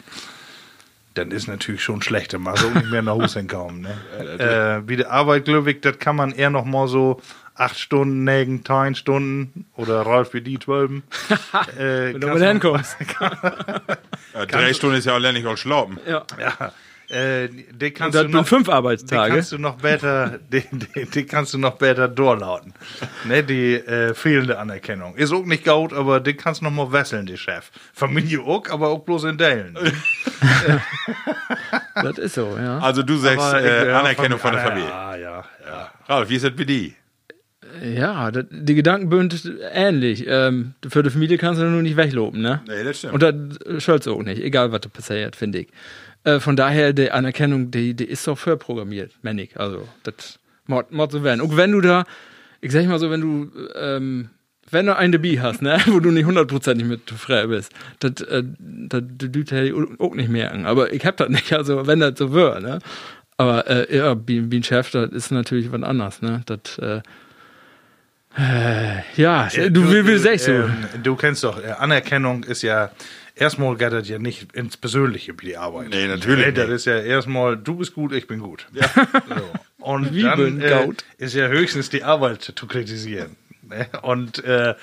Dann ist natürlich schon schlechter, mal so nicht mehr nach Hause kommen. Ne? äh, wie die Arbeit, glaube ich, das kann man eher noch mal so acht Stunden nägen, neun Stunden oder Ralf wie die zwölfen. äh, Wenn du kannst mal hinkommst. Ja, drei Stunden ist ja allein nicht all schlafen. Ja. Ja, äh, die Und kannst das du noch fünf Arbeitstage. kannst du noch besser, die kannst du noch besser durchlauten. Ne, die äh, fehlende Anerkennung. Ist auch nicht gut, aber die kannst du noch mal wesseln, die Chef. Familie auch, aber auch bloß in Dellen. Das ist so, ja. Also du sagst Aber äh, ja, Anerkennung von der Fam- Familie. Ja, ja, ja. Ralf, wie ist das bei dir? Ja, das, die Gedanken bünd ähnlich. Ähm, für die Familie kannst du nur nicht wegloben, ne? Nee, das stimmt. Und das schulst auch nicht, egal was passiert, finde ich. Äh, von daher, die Anerkennung, die, die ist doch vorprogrammiert, Mannig. Also, das muss muss so werden. Und wenn du da, ich sag mal so, wenn du, ähm, wenn du eine Bi hast, ne, wo du nicht hundertprozentig mit frei bist, das, äh, das düt ja auch nicht merken. Aber ich hab das nicht, also wenn das so wäre, ne. Aber äh, ja, wie, wie ein Chef, das ist natürlich was anderes, ne. Das, äh, ja, du, wie, wie sagst du? ähm, du kennst doch, äh, Anerkennung ist ja, erstmal geht das ja nicht ins Persönliche wie die Arbeit. Nee, natürlich Nee, Das ist ja erstmal, du bist gut, ich bin gut. So. Und Wie dann bin äh, gut. ist ja höchstens die Arbeit zu kritisieren. Ne? Und äh,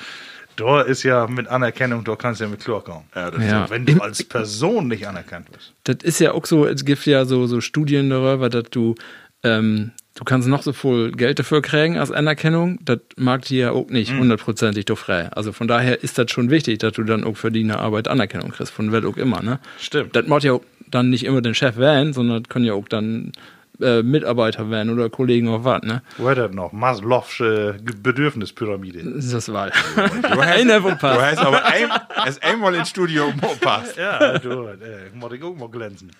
da ist ja mit Anerkennung, da kannst du ja mit klarkommen. Ja, das Ja. Wenn du als Person nicht anerkannt wirst. das ist ja auch so, es gibt ja so, so Studien darüber, dass du, ähm, du kannst noch so viel Geld dafür kriegen als Anerkennung, das mag dir ja auch nicht hundertprozentig doch frei. Also von daher ist das schon wichtig, dass du dann auch für deine Arbeit Anerkennung kriegst, von wer auch immer, ne? Stimmt. Das macht ja auch dann nicht immer den Chef werden, sondern das können ja auch dann äh, Mitarbeiter werden oder Kollegen oder was, ne? Wo hat das noch? Maslow'sche Bedürfnispyramide. Das ist das Wahl. Du hast, du hast aber ein, hast einmal ins Studio passt. Ja, du, äh, muss ich auch mal glänzen.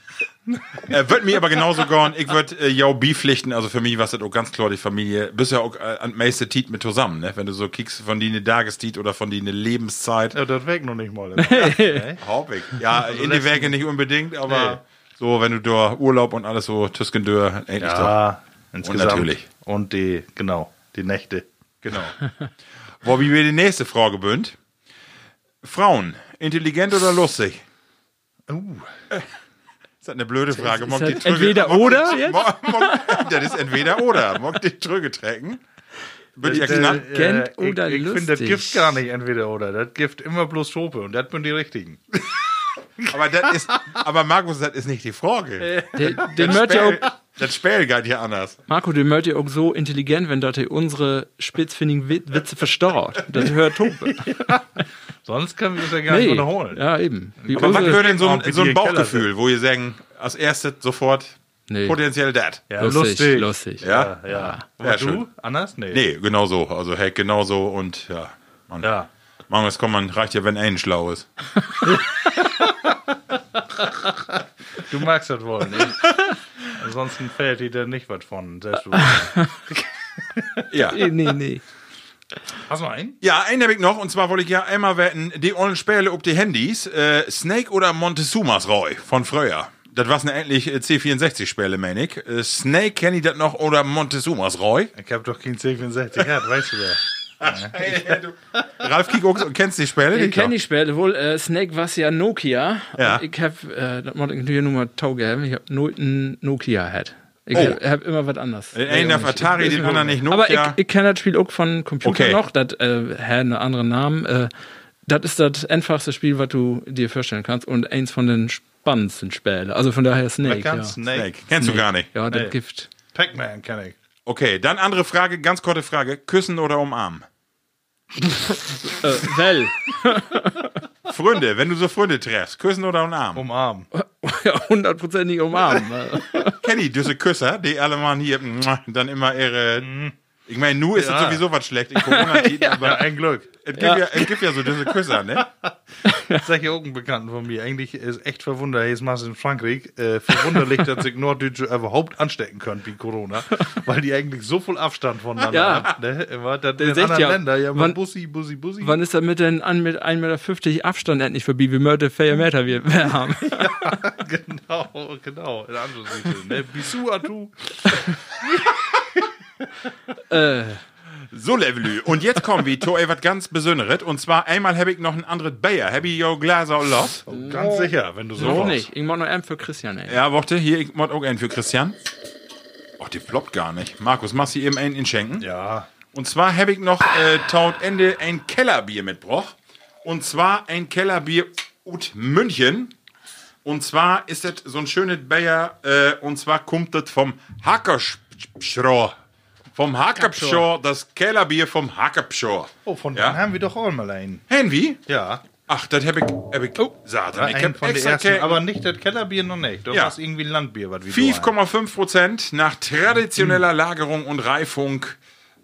Äh, wird mir aber genauso gehen. Ich würde äh, jou bipflichten. Also für mich war das auch ganz klar die Familie. Bist ja auch äh, an meiste Tiet mit zusammen, ne? Wenn du so kickst von die Tagestiet oder von die Lebenszeit. Ja, das weg noch nicht mal. Ne? Haupt ich. Ja, in die Werke nicht unbedingt, aber so, wenn du da Urlaub und alles so Tüskendör, endlich doch. Ja, insgesamt. natürlich. Und die, genau, die Nächte. Genau. Wo wie wir die nächste Frage bünd. Frauen, intelligent oder lustig? Uh. Ist das eine blöde Frage? Das die Trüge- entweder mag- oder mag- jetzt? mag- Das ist entweder oder. Mag die Trüge trecken? Wird ja knapp. Gent ich oder ich finde das? Gift gar nicht entweder oder. Das Gift immer bloß Trope und das sind die richtigen. Aber das ist, aber Markus, das ist nicht die Frage. Der, der Das möchte ja auch Spiel, das Spiel geht hier anders. Marco, der möchte ja auch so intelligent, wenn er unsere spitzfindigen Wit- Witze verstaut. Das hört Tope. Sonst können wir es ja gar nicht wiederholen. Ja, eben. Wie Aber was gehört denn so so ein Keller Bauchgefühl, wo ihr sagen, als erstes sofort Nee. potenziell dat? Ja, lustig, lustig. lustig. Ja? Ja, ja. Ja, Und du? schön. Anders? Nee. Nee, genau so. Also Heck genauso und ja. Man, Ja. Manchmal kommt man, reicht ja, wenn ein schlau ist. Du magst das wohl, ne? Ansonsten fällt dir da nicht was von. Selbst Ja. Nee, nee, nee. Hast du noch einen? Ja, einen habe ich noch, und zwar wollte ich ja einmal wetten, die ollen Spiele ob die Handys, äh, Snake oder Montezumas Roy von früher. Das war's ne endlich äh, C64-Spiele, meine ich. Äh, Snake kenne ich das noch oder Montezumas Roy? Ich hab doch kein C64 gehabt, weißt du wer? Ralf Kikox, kennst du die Spiele? Ich kenne die Spiele wohl. Äh, Snake war ja Nokia. Ja. Ich hab, äh, das muss ich natürlich nur mal Tau geben. Ich hab nooit einen Nokia hat. Ich Oh. hab, hab immer was anderes. Den einen auf Atari, den anderen nicht Aber ich, Nokia. ich kenne das Spiel auch von Computer Okay. noch. Das äh, hat einen anderen Namen. Äh, das ist das einfachste Spiel, was du dir vorstellen kannst. Und eins von den spannendsten Spielen. Also von daher Snake. Ja, Snake. Snake. Kennst du gar nicht. ja das Nee. Gift. Pac-Man kenn ich. Okay, dann andere Frage, ganz kurze Frage. Küssen oder umarmen? Äh, well. Freunde, wenn du so Freunde treffst, küssen oder umarmen? Umarmen. ja, hundertprozentig umarmen. Kenny, diese Küsser, die alle mal hier, dann immer ihre Ich meine, nu ist es Ja. sowieso was schlecht in Corona-Tiden, Ja, aber ein Glück. es gibt ja. gibt ja so diese Küsser, ne? Das sag ich auch einen Bekannten von mir. Eigentlich ist echt verwunderlich, jetzt machst du in Frankreich, äh, verwunderlich, dass sich Norddeutsche überhaupt anstecken können wie Corona, weil die eigentlich so viel Abstand voneinander Ja. haben. Ne? Immer, dass in anderen ja, Ländern ja wann- Bussi, Bussi, Bussi. Wann ist das mit den an mit 1,50 Meter Abstand endlich vorbei, wie Mörder vier Meter wir, wir haben? genau, genau. In anderen Siedlungen, Ne? Bisou à tout. So, Levelü. Und jetzt kommen wir zu etwas ganz Besonderes. Und zwar einmal habe ich noch ein anderes Bayer. Habe ich jo Gläser los? Ganz sicher, wenn du so Noch nicht. Ich mach noch einen für Christian, ey. Ja, warte, hier, ich muss auch einen für Christian. Oh, die ploppt gar nicht. Markus, machst du eben einen in Schenken? Ja. Und zwar habe ich noch äh, taut Ende ein Kellerbier mitgebracht. Und zwar ein Kellerbier ut München. Und zwar ist das so ein schönes Bayer. Äh, und zwar kommt das vom Hackerpschor. Vom Hackerpschor, das Kellerbier vom Hackerpschor. Oh, von Ja? haben wir doch auch mal einen. Henry? Ja. Ach, das habe ich, hab ich oh, Satan. Ich habe von extra ersten, ke- aber nicht das Kellerbier noch nicht. Das Ja. ist irgendwie ein Landbier, was wir da haben. 5,5 Prozent nach traditioneller Lagerung und Reifung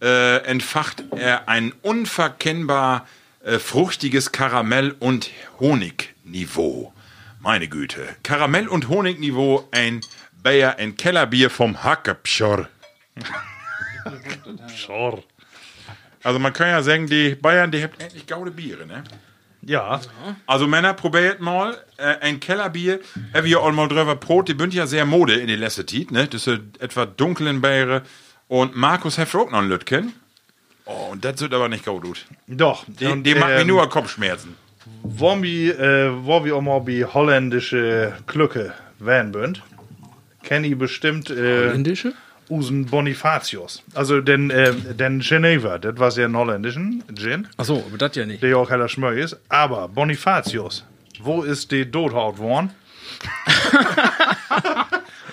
äh, entfacht er ein unverkennbar äh, fruchtiges Karamell- und Honigniveau. Meine Güte. Karamell- und Honigniveau, ein Bayer, ein Kellerbier vom Hackepschor. Schor. Also man kann ja sagen, die Bayern, die haben endlich gaude Biere, ne? Ja. Also Männer, probiert mal äh, ein Kellerbier. Have ihr all mal drüber Brot, die bünd ja sehr Mode in die letzte Zeit, ne? Das sind etwa dunklen Biere. Und Markus hat auch noch ein Lütken. Oh, und das wird aber nicht gut. gut. Doch. Die, Und, die macht mir ähm, nur Kopfschmerzen. Wollen wir, äh, wollen wir auch mal bei holländische Glücke werden bünd? Kenn ich bestimmt äh, Indische? Usen Bonifatius. Also den, äh, den Geneva, das war ja ein holländischen Gin, Achso, aber das ja nicht. der ja auch heller Schmög ist. Aber Bonifatius, wo ist die Dothaut worden?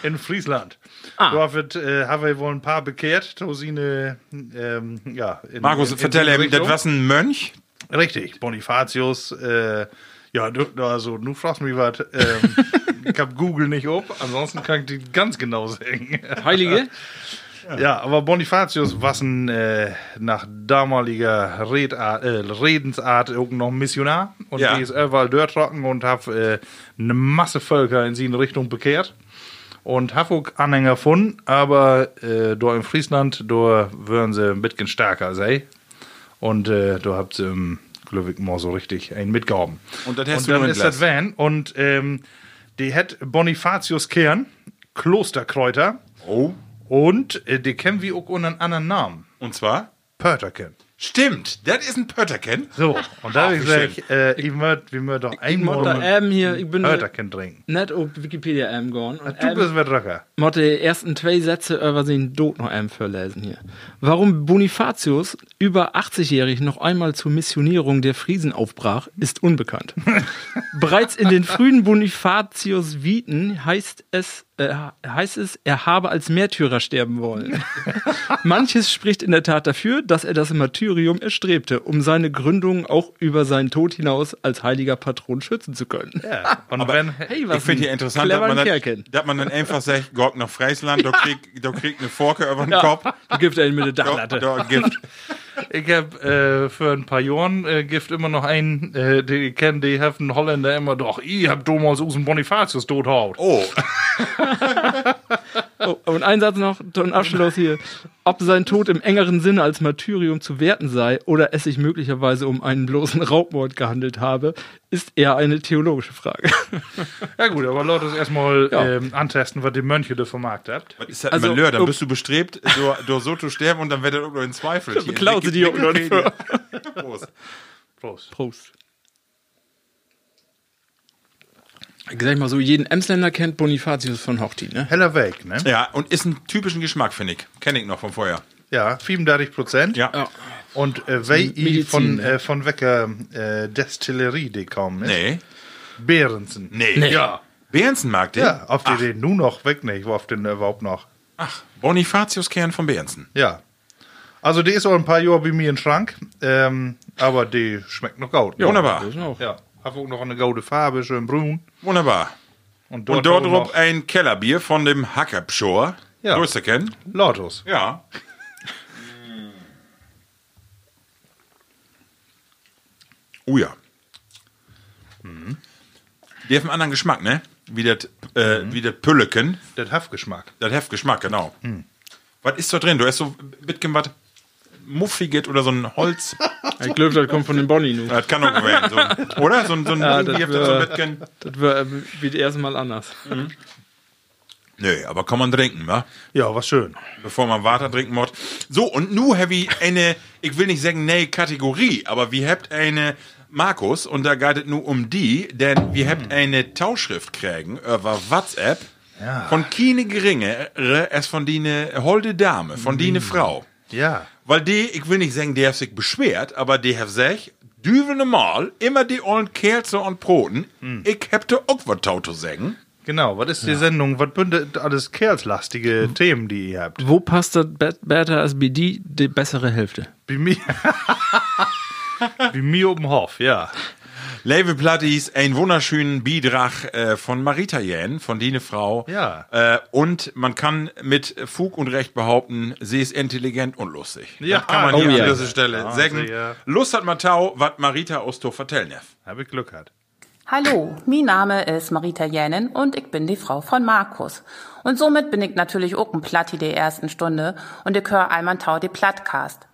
In Friesland. Ah. Da wird, äh, haben wir wohl ein paar bekehrt, Tosine, ähm, ja. In, Markus, in- in vertell das war ein Mönch. Richtig, Bonifatius, äh, ja, du, also, du fragst mich was, ähm, ich hab Google nicht ob, ansonsten kann ich die ganz genau sagen. Heilige? ja, aber Bonifatius war ein, äh, nach damaliger Redart, äh, Redensart noch Missionar und Ja. die ist überall durchtrocken und hab äh, eine Masse Völker in seine Richtung bekehrt. Und hab auch Anhänger gefunden, aber äh, da in Friesland, da würden sie ein bisschen stärker sei. Und äh, da habt ihr ähm, glaube ich mal so richtig einen mitgehauen. Und das hast und dann ist das Van und ähm, die hat Bonifatius Kern, Klosterkräuter Oh. und äh, die kennen wir auch unter einem anderen Namen. Und zwar? Pörterken. Stimmt, das ist ein Pötterken. So, und da habe ich gesagt, äh, ich möcht, wir möchten doch einmal muss da eben hier, ich bin Pörterken trinken. nicht auf Wikipedia eben gegangen. Und Du eben bist wer Röcker. Motte die ersten zwei Sätze über den Tod noch einmal verlesen hier. Warum Bonifatius über 80-jährig noch einmal zur Missionierung der Friesen aufbrach, ist unbekannt. Bereits in den frühen Bonifatius Viten heißt es, äh, heißt es, er habe als Märtyrer sterben wollen. Manches spricht in der Tat dafür, dass er das Martyrium erstrebte, um seine Gründung auch über seinen Tod hinaus als heiliger Patron schützen zu können. Ja, und wenn, Hey, Ich finde hier interessant, dass man, das, dass man dann einfach sagt, Gott nach Friesland, da kriegt da kriegt eine Forke über den Ja, Kopf. da gibt er ihn mit der Da, Dachlatte. da gibt. Ich habe äh, für ein paar Jahren äh, gibt immer noch einen, äh, den ich kenne, die haben einen Holländer immer doch, ich hab damals aus dem Bonifatius tothaut. Oh, Oh, und ein Satz noch zum Abschluss hier. Ob sein Tod im engeren Sinne als Martyrium zu werten sei oder es sich möglicherweise um einen bloßen Raubmord gehandelt habe, ist eher eine theologische Frage. Ja gut, aber Leute, erstmal Ja. ähm, antesten, was die Mönche da vom Markt habt. was ist das Also, Malheur? Dann bist du bestrebt, durch, durch so zu sterben und dann wird er auch noch in Zweifel. Hier, Beklaut sie die auch noch Wikipedia. Prost. Prost. Prost. Ich sag mal so, jeden Emsländer kennt Bonifatius von Hochti, ne? Heller Weg, ne? Ja, und ist ein typischen Geschmack, finde ich. Kenne ich noch von vorher. Ja, 37 Prozent. Ja. Ja. Und äh, weil ich Medizin, von, ne? äh, von welcher äh, Destillerie die kommen ist? Nee. Behrensen. Nee. Nee. Ja. Behrensen mag den? Ja, auf die Ach, den nur noch weg nicht, wo auf den überhaupt noch. ach, Bonifatius Kern von Behrensen. Ja. Also die ist auch ein paar Jahre bei mir im Schrank, ähm, aber die schmeckt noch gut. Wunderbar. Ist auch. Ja, auch noch eine gute Farbe, schön brun. Wunderbar. Und dort, Und dort drauf ein Kellerbier von dem Hackabschor. Ja. Du wirst kennen. Lotus. Ja. oh ja. Mhm. Die haben einen anderen Geschmack, ne? Wie das äh, mhm. Wie das Pülleken. Das Haftgeschmack. Das Haftgeschmack, genau. Mhm. Was ist da drin? Du hast so, bitgen, was Muffiges oder so ein Holz. Ich glaube, das kommt von den Bonnie nu. das kann auch werden. So, oder? So, ein- so ein Ja, das ihr so ein wär- wird wie das erste Mal anders. Nö, aber kann man trinken, wa? Ja, was schön. Bevor man Water trinken muss. So, und nu habe ich eine, ich will nicht sagen, nee, Kategorie, aber wir habt eine, Markus, und da geht es nur um die, denn wir habt eine Tauschschrift kriegen über WhatsApp von keine geringere als von die holde Dame, von die Frau. Ja. Weil die, ich will nicht sagen, die hat sich beschwert, aber die hat sich, düvel normal, immer die ollen Kerze und Broten, ich hab da auch was tau zu sagen. Genau, was ist die Sendung? Was bündet alles kerlslastige Themen, die ihr habt? Wo passt das besser als bei die, die bessere Hälfte? Wie mir. Wie mir oben Hof, ja. Lewe Plattis, ein wunderschönen Beitrag äh, von Marita Jähn, von Dine Frau. Ja. Äh, und man kann mit Fug und Recht behaupten, sie ist intelligent und lustig. Ja, das kann man oh hier ja. an dieser Stelle Ja, sagen. sehr. Lust hat Matau, was Marita aus to vertellen darf. Habe ich Glück gehabt. Hallo, mein Name ist Marita Jänen und ich bin die Frau von Markus. Und somit bin ich natürlich auch ein Platti der ersten Stunde und ich höre einmal Tau die Plattcast.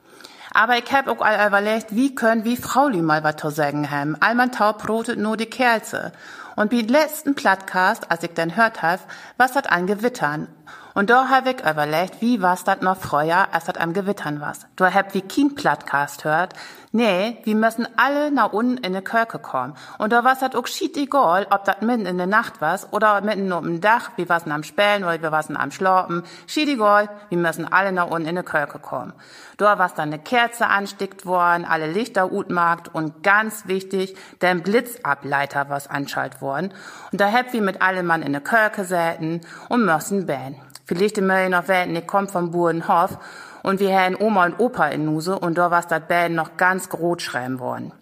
Aber ich hab auch all überlegt, wie können wie Frauli mal was zu sagen haben. Einmal Tau brotet nur die Kerze. Und wie letzten Plattcast, als ich dann hört hab, was dat an Gewittern. Und da hab ich überlegt, wie was dat noch früher, als dat am Gewittern was. Du hab wie kein Plattcast hört. Nee, wir müssen alle nach unten in die Kirche kommen. Und da was dat auch schied egal, ob dat mitten in der Nacht was oder mitten auf dem Dach, wir wasen am Spälen oder wir wasen am Schlafen. Schied egal, wir müssen alle nach unten in die Kirche kommen. Da was dann eine Kerze anstickt worden, alle Lichter utmarkt und ganz wichtig, der Blitzableiter was anschalt worden. Und da hab wir mit allem Mann in die Kirche säten und müssen bähen. Vielleicht Mölln noch werden, ich komm vom Burenhof und wir haben Oma und Opa in Nuse und da was das Bäden noch ganz groß schreiben worden.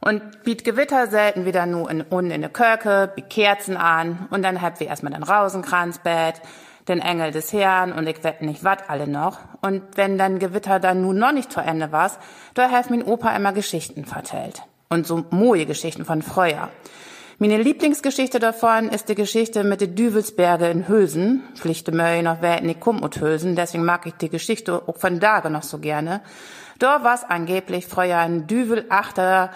Und biet Gewitter selten wieder nur in, unten in der Kirche, biet Kerzen an und dann habt wir erstmal den Rausenkranzbett, den Engel des Herrn und ich wette nicht wat alle noch. Und wenn dann Gewitter dann nun noch nicht zu Ende war's, da hat mein Opa immer Geschichten vertellt. Und so moje Geschichten von früher. Meine Lieblingsgeschichte davon ist die Geschichte mit den Düvelsberge in Hülsen. Pflichte Möi noch werden ich komm und Hülsen, deswegen mag ich die Geschichte auch von Dage noch so gerne. Da war's angeblich früher ein Düvelachter,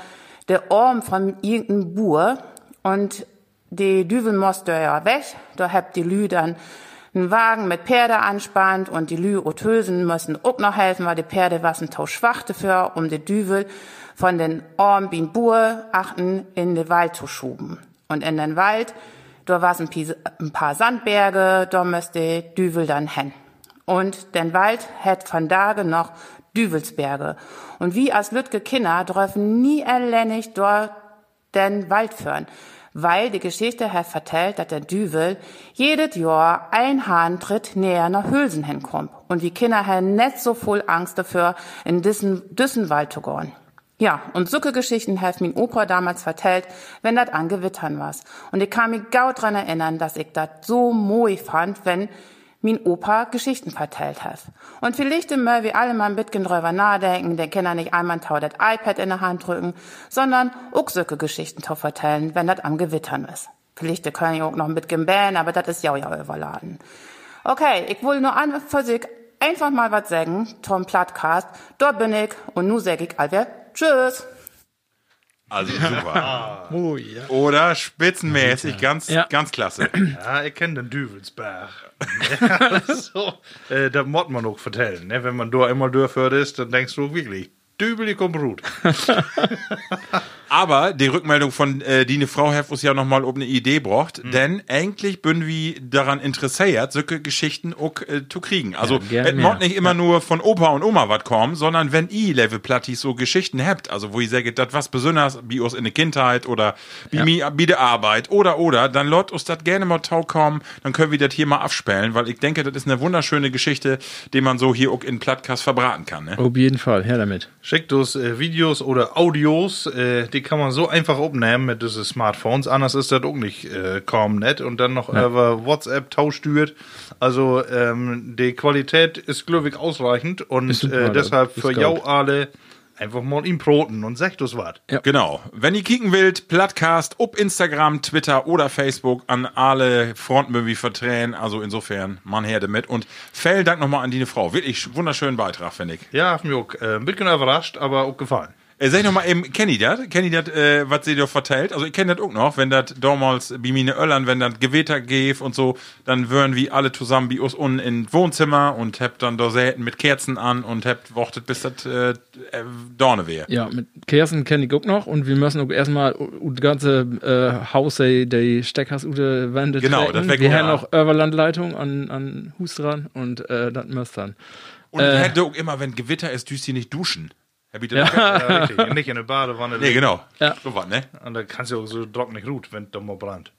der Orm von irgendeinem Bur und die Düvel musste ja weg. Da habt die Lü dann einen Wagen mit Pferde anspannt und die Lü und Hülsen müssen auch noch helfen, weil die Pferde was ein Tau schwach dafür, um die Düvel von den Orm bin Bur achten in den Wald zu schuben. Und in den Wald, da war's ein, paar Sandberge, da müsste Düvel dann hin. Und den Wald hat von Dage noch Düvelsberge. Und wie als Lütge Kinder dürfen nie erlennig dort den Wald führen. Weil die Geschichte hat vertellt, dass der Düvel jedes Jahr ein Hahntritt näher nach Hülsen hinkommt. Und die Kinder haben nicht so voll Angst dafür, in diesen, diesen Wald zu gehen. Ja, und solche Geschichten hat mein Opa damals vertellt, wenn dat an Gewittern was. Und ich kann mich gau dran erinnern, dass ich dat so moi fand, wenn mein Opa Geschichten vertellt hat. Und vielleicht immer wie alle mal ein bisschen drüber nachdenken, der Kinder nicht einmal tau das iPad in der Hand drücken, sondern auch solche Geschichten zu vertellen, wenn das am Gewittern ist. Vielleicht können ich auch noch ein bisschen bähen, aber das ist ja ja überladen. Okay, ich will nur an sich einfach mal was sagen, Tom Plattcast. Dort bin ich und nu sag ich allwehr Tschüss. Also super. Oh ja. Oder spitzenmäßig, ganz, Ja. ganz klasse. Ja, ich kenne den Düvelsberg. so, äh, das muss man auch vertellen. Ne? Wenn man da einmal durchführt ist, dann denkst du wirklich, Dübel, die kommt gut. Aber die Rückmeldung von äh, die eine Frau hat uns ja noch mal ob eine Idee braucht, Mhm. denn eigentlich bin wir daran interessiert, solche Geschichten auch äh, zu kriegen. Also Ja, es muss nicht immer nur von Opa und Oma was kommen, sondern wenn ihr Level Plattis so Geschichten habt, also wo ihr sagt, das was besonders wie uns in der Kindheit oder wie mir bei der Arbeit oder oder, dann lot uns das gerne mal tau kommen, dann können wir das hier mal abspielen, weil ich denke, das ist eine wunderschöne Geschichte, die man so hier auch in Plattcast verbraten kann. Ne? Auf jeden Fall, her damit. Schickt uns äh, Videos oder Audios, äh, die kann man so einfach aufnehmen mit diesen Smartphones. Anders ist das auch nicht äh, kaum nett. Und dann noch über WhatsApp tauschtürt. Also ähm, die Qualität ist, glaube ich, ausreichend. Und äh, deshalb für jou alle einfach mal ihm proten und sagt das was. Genau. Wenn ihr kicken wollt, Plattcast ob Instagram, Twitter oder Facebook an alle Fronten wie vertränen. Also insofern, man her damit. Und vielen Dank nochmal an die Frau. Wirklich wunderschönen Beitrag, finde ich. Ja, hat mich auch äh, ein bisschen überrascht, aber auch gefallen. Äh, sag ich noch mal eben, kennt ihr das? Kennt ihr das, äh, was sie da vertellt? Also ich kenne das auch noch, wenn das damals bei meine Öllern, wenn das Gewitter geht und so, dann würden wir alle zusammen bei uns unten in Wohnzimmer und habt dann da Säten mit Kerzen an und habt wartet, bis das äh, äh, Dorne wäre. Ja, mit Kerzen kenne ich auch noch und wir müssen auch erstmal das ganze äh, Haus, die, die Steckers ute Wände Genau, treten. das wär Wir haben ja. auch Überlandleitung an, an Hus dran und äh, das müsst dann. Und äh, hätte auch immer, wenn Gewitter ist, düst sie nicht duschen. Ich das auch Ja, richtig. Nicht in der Badewanne. Nee, genau. Ja. So was, ne? Und da kannst du auch so trocken nicht ruht, wenn es mal brennt.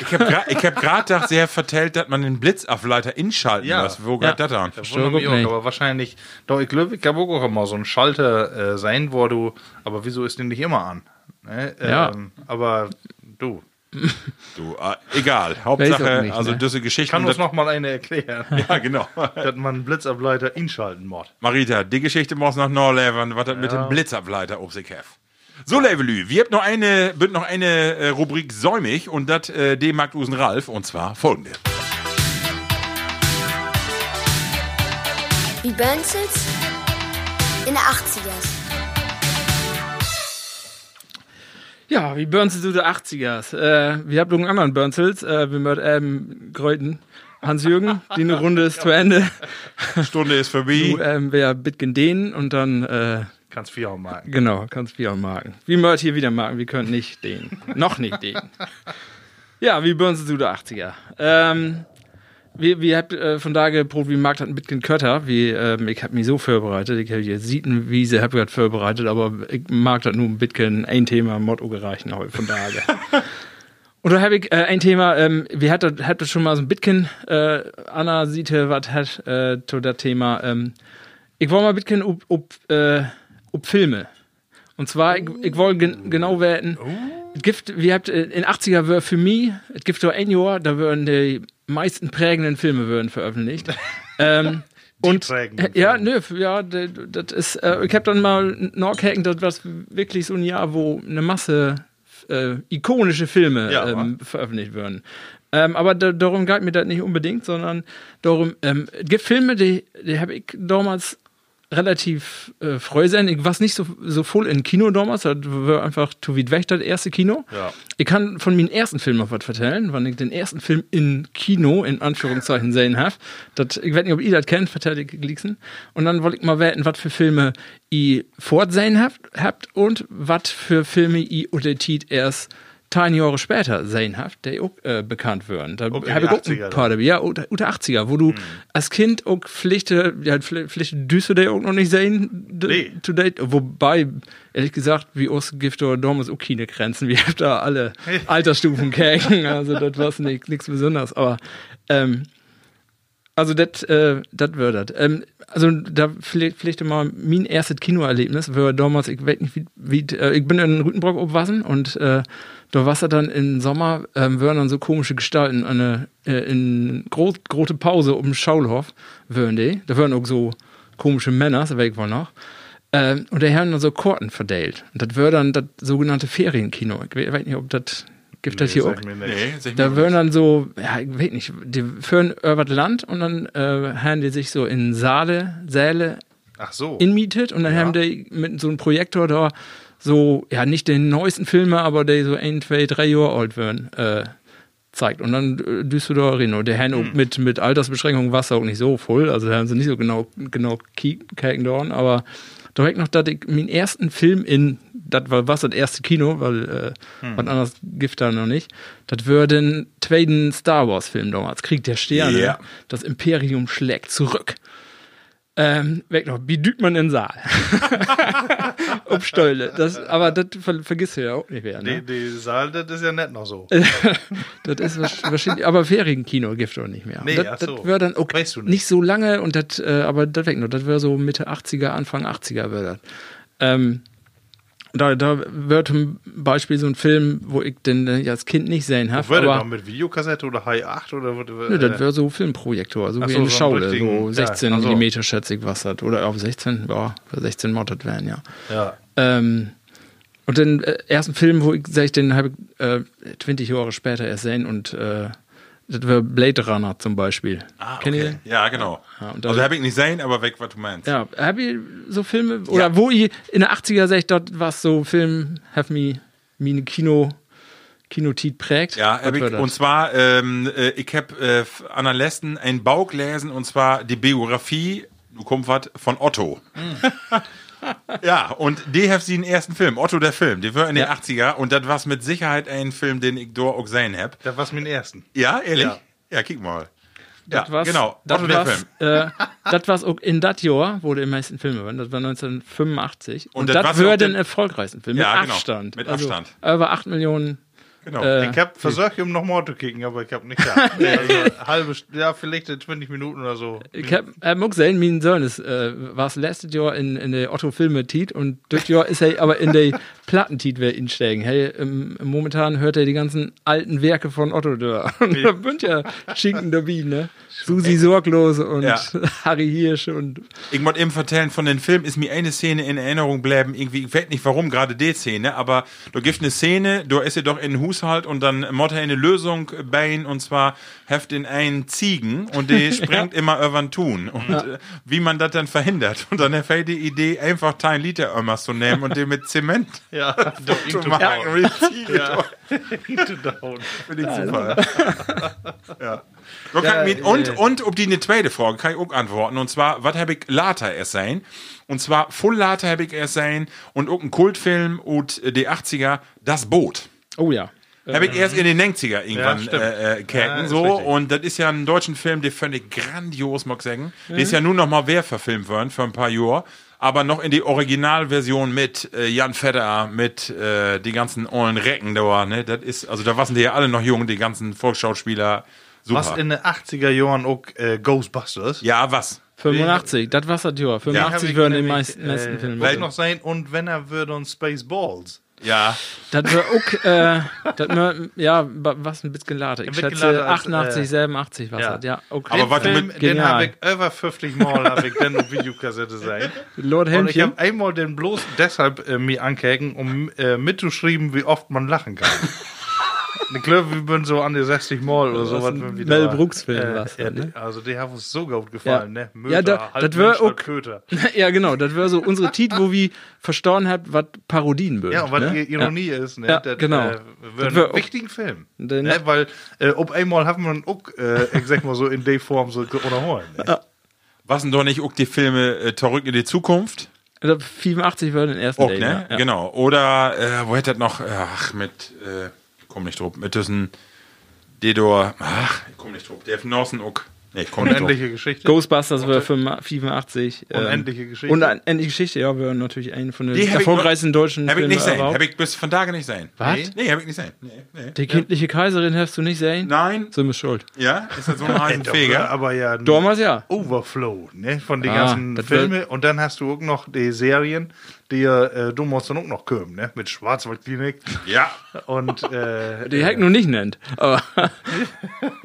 Ich hab grad, ich hab grad gedacht, sie hat vertellt, dass man den Blitzableiter inschalten Ja. muss. Wo Ja. geht das an? Das wundert mich auch, aber wahrscheinlich, doch, ich glaube, ich kann auch mal so ein Schalter äh, sein, wo du, aber wieso ist den nicht immer an? Ne? Ja. Ähm, aber du, Du, äh, egal. Hauptsache, nicht, also ne? diese Geschichte. kann uns noch mal eine erklären, Ja, genau. dass man einen Blitzableiter inschalten muss. Marita, die Geschichte muss noch nachleben, was das mit dem Blitzableiter auf sich hat. So, Levelü, wir habt noch eine, wird noch eine äh, Rubrik säumig und das äh, dem mag Usen Ralf und zwar folgende. Wie Bönzels in der 80ers. Ja, wie Burnzels du der 80ers. Äh, wir haben noch einen anderen Burnzels, äh, wir möchten ähm, Gräuten. Hans-Jürgen, die eine Runde ist zu Ende. Stunde ist vorbei. Du ähm, wer Bitgen den und dann äh, Kannst vier auch marken. Genau, kannst wir auch marken. Wir möchten hier wieder marken, wir können nicht den. Noch nicht den. Ja, wie Burns du der 80er. Ähm, wir, wir habt äh, von da geprobt, wie Markt hat ein bisschen Kötter. Wie, ähm, ich hab mich so vorbereitet. Ich habe hier Sietenwiese hab grad vorbereitet, aber ich mag das nur ein bisschen ein Thema Motto gereichen heute von daher. Und da habe ich äh, ein Thema, ähm, wir hatten hat schon mal so ein bisschen äh, Anna Siete, was hat äh, zu das Thema. Ähm, ich wollte mal ein bisschen ob, ob, äh, ob Filme. Und zwar, ich, ich wollte gen genau werden, es gibt, wir habt äh, in 80er wär für mich, es gibt so ein Jahr, da würden die meisten prägenden Filme würden veröffentlicht. ähm, und prägenden äh, ja, nö, ja, das ist, äh, ich habe dann mal nachgehacken, das war wirklich so ein Jahr, wo eine Masse äh, ikonische Filme Ja, ähm, veröffentlicht werden. Ähm, aber da, darum geht mir das nicht unbedingt, sondern darum, ähm, es gibt Filme, die, die habe ich damals relativ äh, freu sein. Ich war nicht so, so voll in Kino damals, das war einfach zu weit weg, das erste Kino. Ja. Ich kann von meinem ersten Film noch was vertellen, wann ich den ersten Film in Kino, in Anführungszeichen, sehen habe. Das, ich weiß nicht, ob ihr das kennt, vertelle ich Glicksen. Und dann wollte ich mal wetten, was für Filme ihr fortsehen habt, habt und was für Filme ihr oder Tit erst zehn Jahre später sehen habt, die auch äh, bekannt werden. Da Okay, habe ich auch 80er ein paar dabei. Ja, unter, unter 80er, wo du als Kind auch Pflichte, ja, Pfli- Pflichte düst du die auch noch nicht sehen, Nee. to date. Wobei, ehrlich gesagt, wie uns gibt da damals auch keine Grenzen. Wir haben da alle Altersstufen kennen. Also, das war nichts Besonderes. Aber, ähm, also, das äh, das wird das. Ähm, also, da vielleicht, vielleicht mal mein erstes Kinoerlebnis war damals, ich weiß nicht, wie, wie äh, ich bin in Rütenbrock aufgewachsen und äh, da war es dann im Sommer, ähm, waren dann so komische Gestalten eine, äh, in groß, große Pause um den Schaulhof, waren die. Da waren auch so komische Männer, das weiß ich wohl noch. Ähm, und die haben dann so Korten verteilt. Und das war dann das sogenannte Ferienkino. Ich weiß nicht, ob das, gibt das hier auch? Nee, Da würden dann so, ja, ich weiß nicht, die führen über das Land und dann äh, haben die sich so in Saale, Säle Ach so. inmietet und dann haben die mit so einem Projektor da so, ja, nicht den neuesten Filme, aber die so ein, zwei, drei Jahre alt werden, äh, zeigt. Und dann äh, Düsseldorf Reno. Der Herrn Hm. mit, mit Altersbeschränkungen war es auch nicht so voll, also da haben sie nicht so genau, genau kicken dort, aber direkt noch, dass ich meinen ersten Film in, das war was das erste Kino, weil äh, Hm. was anderes gibt da noch nicht, das wäre den zweiten Star Wars Film damals, Krieg der Sterne, Ja. das Imperium schlägt zurück. Ähm, weg noch, wie düht man den Saal? Ob Stolde. Das, aber das ver vergisst du ja auch nicht mehr. Die, Ne? die Saal, das ist ja nicht noch so. Das ist wahrsch- wahrscheinlich, aber Ferienkino gibt es auch nicht mehr. Nee, das, ach das so. wäre dann auch Weißt du nicht. nicht. so lange und das, äh, aber das weg noch, das wäre so Mitte 80er, Anfang 80er wäre das. Ähm, da, da wird zum Beispiel so ein Film, wo ich den äh, als Kind nicht sehen habe. Aber noch mit Videokassette oder High 8 oder würde, nö, das wäre so Filmprojektor, so Ach wie so, eine so Schaule, so 16 ja, so. Millimeter schätze ich was hat. Oder auf 16, ja, für 16 Mod werden, ja. ja. Ähm, und den äh, ersten Film, wo ich, sag ich, den habe ich äh, 20 Jahre später erst sehen und äh, das war Blade Runner zum Beispiel. Ah, Kennt ihr okay. den? Ja, genau. Ja, also habe ich nicht sehen, aber weg, was du meinst. Ja, hab ich so Filme, oder wo ich in den 80er sag ich, dort war so Film, have me, meine Kino, Kinotit prägt. Ja, Was ich, und zwar, ähm, äh, ich hab äh, an der letzten ein Bau gelesen, und zwar die Biografie, du kommst was, von Otto. ja, und die hat sie den ersten Film, Otto der Film, die war in den 80er, und das war mit Sicherheit ein Film, den ich dort auch gesehen hab. Das war's mit dem ersten. Ja, ehrlich? Ja, Ja. kick mal. Ja, Das war's- genau, das Otto der Film. Äh, das war's auch in das Jahr, wo die meisten Filme waren. Das war 1985. Und, Und das das war den- erfolgreichsten Film. Ja, mit genau. Abstand. Mit also, Abstand. Über 8 Millionen. Genau. Äh, Ich hab versucht, ihm noch mal zu kicken, aber ich hab nicht da. also, halbe, ja, vielleicht 20 Minuten oder so. Ich hab, hab auch gesehen, mein Sohn ist, äh, war es letztes Jahr in, in der Otto-Filme-Tit und das Jahr ist er aber in der Plattentit wer insteigen. Hey, ähm, momentan hört er die ganzen alten Werke von Otto da. Und da sind ja Schinken dabei, ne? Susi Sorglose und Ja. Harry Hirsch und Ich wollte eben vertellen, von den Film ist mir eine Szene in Erinnerung bleiben. Irgendwie, ich weiß nicht warum gerade die Szene, aber da gibt eine Szene, da ist sie doch in den Haushalt und dann Motta eine Lösung bein und zwar heft in einen Ziegen und die sprengt immer über den Tun. Und äh, wie man das dann verhindert. Und dann fällt die Idee, einfach 10 Liter Ömmers zu nehmen und den mit Zement Ja, zu machen. Wie die Ziege. Ja. Finde ich super. ja. Da kann ich mit, und, und ob die eine zweite Frage kann ich auch antworten. Und zwar, was habe ich later erst sein? Und zwar, voll later habe ich erst sein und auch ein Kultfilm und äh, die 80er, Das Boot. oh ja. Habe ich erst in den 90er irgendwann stimmt. äh, äh, kecken, Ja, so. richtig. Und das ist ja ein deutschen Film, der ich grandios, mag ich sagen. Der ist ja nun noch mal wer verfilmt worden für ein paar Jahre. Aber noch in die Originalversion mit äh, Jan Fedder, mit äh, die ganzen ollen Recken da, ne? Das ist, also da waren die ja alle noch jung, die ganzen Volksschauspieler. Super. Was in den 80er Jahren auch äh, Ghostbusters. ja, was? 85, das war's das Jahr. Hab 85 ich würden die meisten, meisten äh, Filme. wollte noch sein, und wenn er würde und Spaceballs. Ja. Das war auch, äh, das war, ja, was ein bisschen later. Ich schätze later als, 88, äh, 87 was ja. Ja, okay. Aber was Film, mit, den habe ich über 50 Mal hab ich dann auf Videokassette sein. Lord Und ich habe einmal den bloß deshalb äh, mir ankägen, um äh, mitzuschreiben, wie oft man lachen kann. ich glaube, wir bin so an die 60 Mal oder so. was wir wieder- Mel Brooks Film war's ja, dann, ne? Also, die haben uns so gut gefallen, Ja. ne? Möter, Ja, da- halb das wär halb Köter. Ja, genau. Das wäre so unsere Tit, wo wir verstorben habt, was Parodien würden. Ja, und was ne? die Ironie ist, ne? Ja, das, genau. Äh, Das wird wär ein wichtigen Film. Den- Ne? Weil, äh, ob einmal haben wir ihn auch, äh, ich sag mal so, in der Form so unterholen. Ne? was denn doch nicht auch die Filme äh, Zurück in die Zukunft? Ja. 85 war den ersten Day, ne? Ja. Genau. Oder, äh, wo hätte das noch, ach, mit, äh, komm nicht drauf, mit diesen, Dedor, ach, ich komm nicht drauf, der Norsen auch, nee, ich komm nicht drauf. Unendliche Geschichte. Ghostbusters war 85. ähm, Unendliche Geschichte. Unendliche Geschichte, ja, wäre natürlich eine von den Die hab ich erfolgreichsten deutschen Hab ich Filmen nicht sehen, überhaupt. hab ich bis von Tage nicht sehen. Was? Nee, nee hab ich nicht sehen. Nee, nee. Die kindliche Kaiserin hast du nicht sehen? Nein, So ist schuld. ja, ist das so ein Doch, Reisenfeger? aber ja, ein Damals ja. Overflow, ne? Von den Ah, ganzen das wär- Filmen. Und dann hast du auch noch die Serien, die äh, du musst dann auch noch kommen, ne? Mit Schwarzwaldklinik Ja. und äh, Die Heck noch nicht nennt. Aber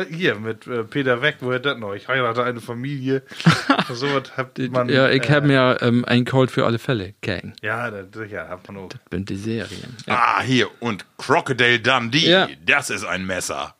hier mit äh, Peter Weck, wo er das noch? Ich heirate eine Familie. so was hat man. ja, ich äh, habe mir ähm, ein Cold für alle Fälle gegen. Ja, das, sicher, hat man auch. Bin die Serien. Ja. Ah, hier, und Crocodile Dundee, Ja. das ist ein Messer.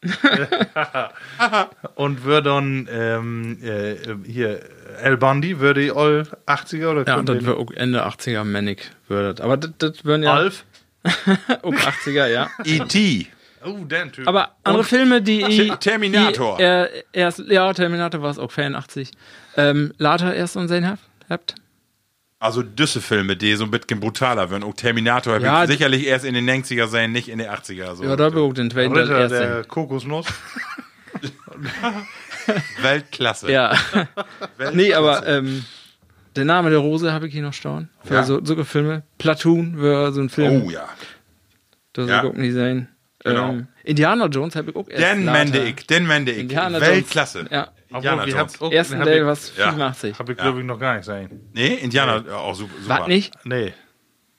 Und würde dann ähm, äh, hier El Bundy, würde die all 80er oder Ja, das wäre auch Ende 80er Manic würdet. Aber das, das würden ja Alf? auch 80er, ja. E.T. Oh, den Typ. Aber andere Filme, die ich. Terminator. Die, äh, erst, ja, Terminator war es auch 84. Ähm, later erst unsehen habt. habt. Also düsse Filme, die so ein bisschen brutaler werden. Auch Terminator hab Ja, ich sicherlich erst in den 90er sein, nicht in den 80er. So. Ja, da habe ich auch den Ritter erste. der Kokosnuss. Weltklasse. Ja. Weltklasse. nee, aber ähm, der Name der Rose habe ich hier noch staunen. Für Ja. so, so Filme. Platoon wäre so ein Film. Oh ja. Das Ja. ja. ich auch nicht sehen. Genau. Ähm, Indiana Jones habe ich auch erst Den mende ich, den mende ich. Indiana Weltklasse. Jones. Ja. Indiana Obwohl, Jones. habt auch- Ersten hab Day ich- was Ja. 85. Hab ich, glaube ich, noch gar nicht sein. Nee, Indiana, ja, auch super. super. Was nicht? Nee.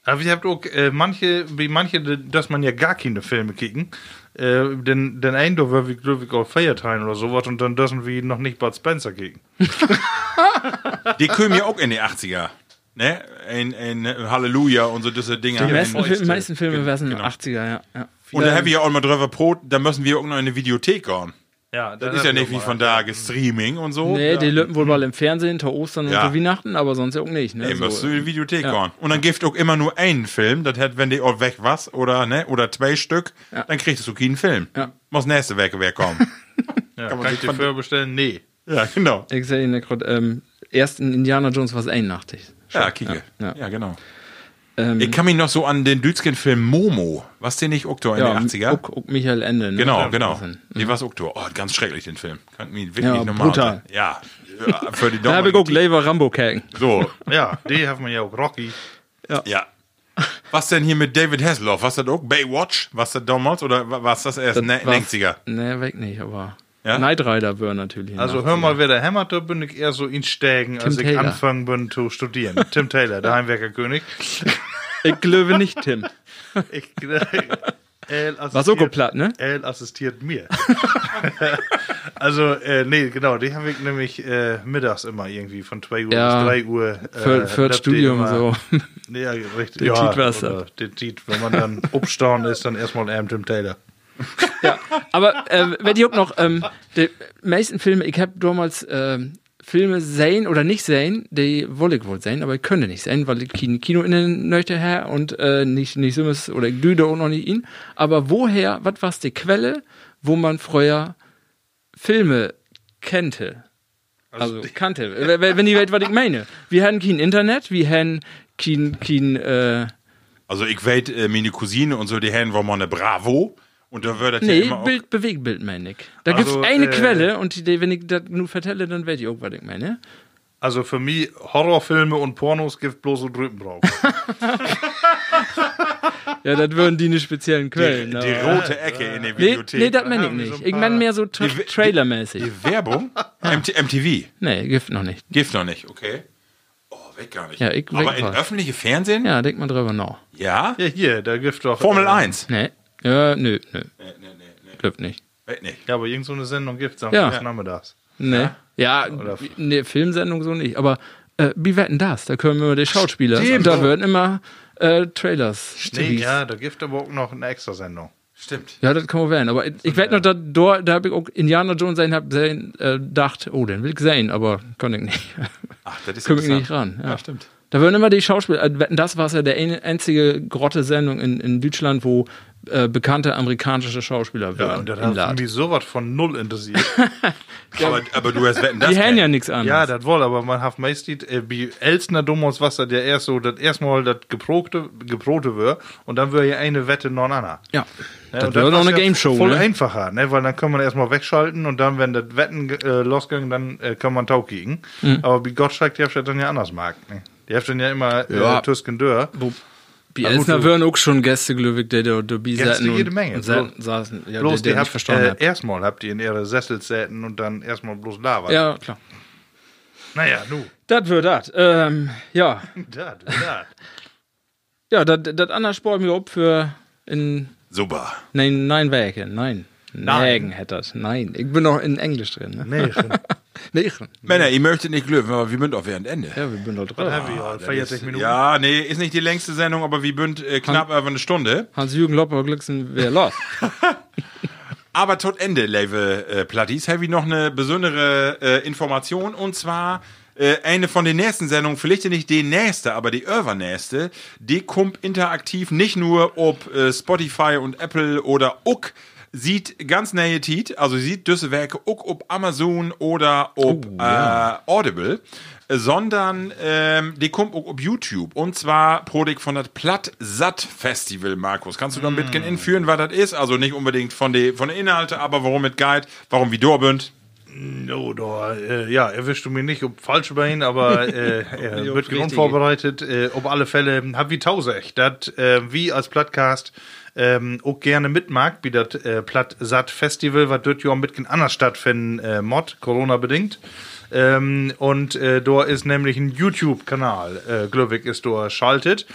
Aber ihr habt auch äh, manche, wie manche, dass man ja gar keine Filme kicken. Äh, denn, denn ein, da war wie, glaub ich, auch Feiertime oder sowas und dann dürfen wir noch nicht Bud Spencer kicken. Die kommen ja auch in die 80er. Ne? Ein, ein Halleluja und so diese Dinger. Die meisten, Und- Fil meisten Filme Genau. 80er, ja. ja. Und da habe ich ja auch mal drüber Brot, da müssen wir auch noch in eine Videothek gehen. Ja, Das ist ja nicht wie von da Streaming und so. Nee, die löten wohl mal im Fernsehen, zu Ostern Ja. und Weihnachten, aber sonst auch nicht. Ne? Ey, musst du so. in die Videothek Ja. gehen. Und dann gibt auch immer nur einen Film, das hat, wenn die auch weg was, oder, ne, oder zwei Stück, dann kriegst du keinen Film. Ja. Muss nächste Woche wer kommen. Ja, Kann kann, man ich sich dir vorher bestellen? Nee. ja, genau. Ich sehe ihn gerade, ähm, erst in Indiana Jones war es einnachtig. Ja, Kike. Ja, Ja. genau. Ähm, Ich kann mich noch so an den Dütschen-Film Momo, was den nicht Oktor in ja, den 80er? Uck, Uck Michael Ende. Ne? Genau, Ja, genau. Die war Oktor. Oh, ganz schrecklich, den Film. Kann mich wirklich Ja, nicht normal brutal. sein. Ja, ja, für die Da habe ich auch Lever Rambo kacken. So, Ja, die haben wir ja auch Rocky. ja. Was denn hier mit David Hasselhoff? Was das auch? Baywatch? Was das damals? Oder wa- was das erst? Ne, 90er. Ne, weg nicht, aber Ja? Knight Rider wäre natürlich. Also hör mal, wer der hämmert, da bin ich eher so in Stegen, als ich Taylor. anfangen bin zu studieren. Tim Taylor, der Heimwerkerkönig. Ich glaube nicht, Tim. Ich, El War so assistiert- platt, ne? El assistiert mir. also, äh, nee, genau, die habe ich nämlich äh, mittags immer irgendwie von 2 Uhr Ja, bis 3 Uhr. Äh, das Studium immer- so. Ja, richtig. Den ja, Tiet wenn man dann upstauen ist, dann erstmal Am Tim Taylor. Ja, aber äh, wenn ich auch noch, ähm, die meisten Filme, ich habe damals ähm, Filme sehen oder nicht sehen, die wollte ich wohl sehen, aber ich könnte nicht sehen, weil ich kein Kino in den möchte her und äh, nicht, nicht so was, oder ich düde auch noch nicht ihn. Aber woher, was war die Quelle, wo man früher Filme kannte? Also, kannte. Wenn- die Welt, was ich meine. Wir hatten kein Internet, wir hatten kein, kein äh, Also ich weiß, äh, meine Cousine und so, die haben war mal eine Bravo. Und da wird das ja Nee, immer auch, Bild, Bewegbild meine ich. Da Also, gibt's eine äh, Quelle und die, wenn ich das nur vertelle, dann weiß ich auch, was ich meine. Also für mich, Horrorfilme und Pornos gibt bloß so Drübenbrauch. Ja, das würden die nicht speziellen Quellen. die, die rote Ecke in der nee, Videothek. nee, das meine ich so nicht. ein Ich meine mehr so tra Die- die- trailermäßig. die Werbung? MT, MTV. Nee, Gift noch nicht. Gift noch nicht, okay. Oh, weg gar nicht. Ja, ich Aber weg in öffentliche Fernsehen? Ja, denk mal drüber nach. Ja? Ja, hier, da gibt doch. Formel äh, 1. Nee. Ja, nö, nö. Nee, nee, nee, nee. Glaub nicht. Weg nicht. Ja, aber irgend so eine Sendung gibt es am Ja. ja. nachmittags. Nee. Ja, ne, Filmsendung so nicht. Aber äh, wie wetten das? Da können wir immer die Schauspieler. Und da werden immer äh, Trailers. Nee, gewiesen. ja, da gibt aber auch noch eine extra Sendung. Stimmt. Ja, das kann man werden. Aber ich, ich werde noch, da, da, da habe ich auch Indiana Jones sein, hab sehen, äh, dacht, oh, den will ich sehen, aber kann ich nicht. Ach, das ist Komme ich nicht ran. Ja. stimmt. Da würden immer die Schauspieler, äh, das war ja der ein- einzige Grotte-Sendung in, in Deutschland, wo äh, bekannte amerikanische Schauspieler Ja, waren und das im hat mich sowas von null interessiert. Aber, aber du hast wetten, das Die kennt. ja nichts an. ja, das wohl, aber man hat meistens, äh, wie Elstner Dummos, was das ja erst so, das erstmal das geprogte, geprote wird und dann wird ja eine Wette noch einer. ja. Ja, das wäre doch eine ja Game Show, Voll ne? einfacher, ne? Weil dann kann man erstmal wegschalten und dann, wenn das Wetten äh, losging, dann äh, kann man Tau kriegen. Mhm. Aber wie Gottschalk, die habt das dann ja anders mag. Ne? Die habt dann ja immer Ja. äh, Tüsken Dörr. Die Elsner würden auch schon Gäste, glücklich, die da dabei saßen jede und- Menge. und sa- saßen. Ja, bloß der, die der nicht habt, verstanden äh, hat. erstmal habt ihr in ihre Sessel säten und dann erstmal bloß da war. Ja, klar. Naja, nu. Das wird das. Ähm, ja. Da, da. Ja, das das andere Sport mir ob für in Super. Nein, nein, Werke, nein. Nägen hätte das. Nein, ich bin noch in Englisch drin. Ne? Nee, Negen. Männer, ihr möchtet nicht glöwen, aber wir sind auf während Ende. Ja, wir sind wir ja? 40 Minuten. Ja, nee, ist nicht die längste Sendung, aber wir sind äh, knapp über eine Stunde. Hans-Jürgen Lopper Glücksen wer los. Aber tot Ende, liebe äh, Platties, habe ich noch eine besondere äh, Information und zwar äh, eine von den nächsten Sendungen, vielleicht nicht die nächste, aber die übernächste, die kommt interaktiv nicht nur ob äh, Spotify und Apple oder UK, sieht ganz nähe Tiet, also sieht diese Werke auch ob Amazon oder ob äh, Audible, äh, sondern ähm, die kommt auch auf YouTube und zwar Prodik von das Platt-Satt Festival, Markus. Kannst du da ein bisschen inführen, was das ist? Also nicht unbedingt von den von Inhalten, aber warum mit Guide, warum wie du bünd? No, da, äh, ja, erwischst du mich nicht ob falsch bei ihn, aber äh, er wird unvorbereitet. Äh, auf alle Fälle hab wie Tausech, dat äh, wie als Plattcast ähm, auch gerne mitmag, wie das äh, Platt-Satt Festival, was dort ja auch mit anders stattfinden, äh, Mod, Corona-bedingt. Ähm, und äh, da ist nämlich ein YouTube-Kanal, äh, Glöwig ist da schaltet.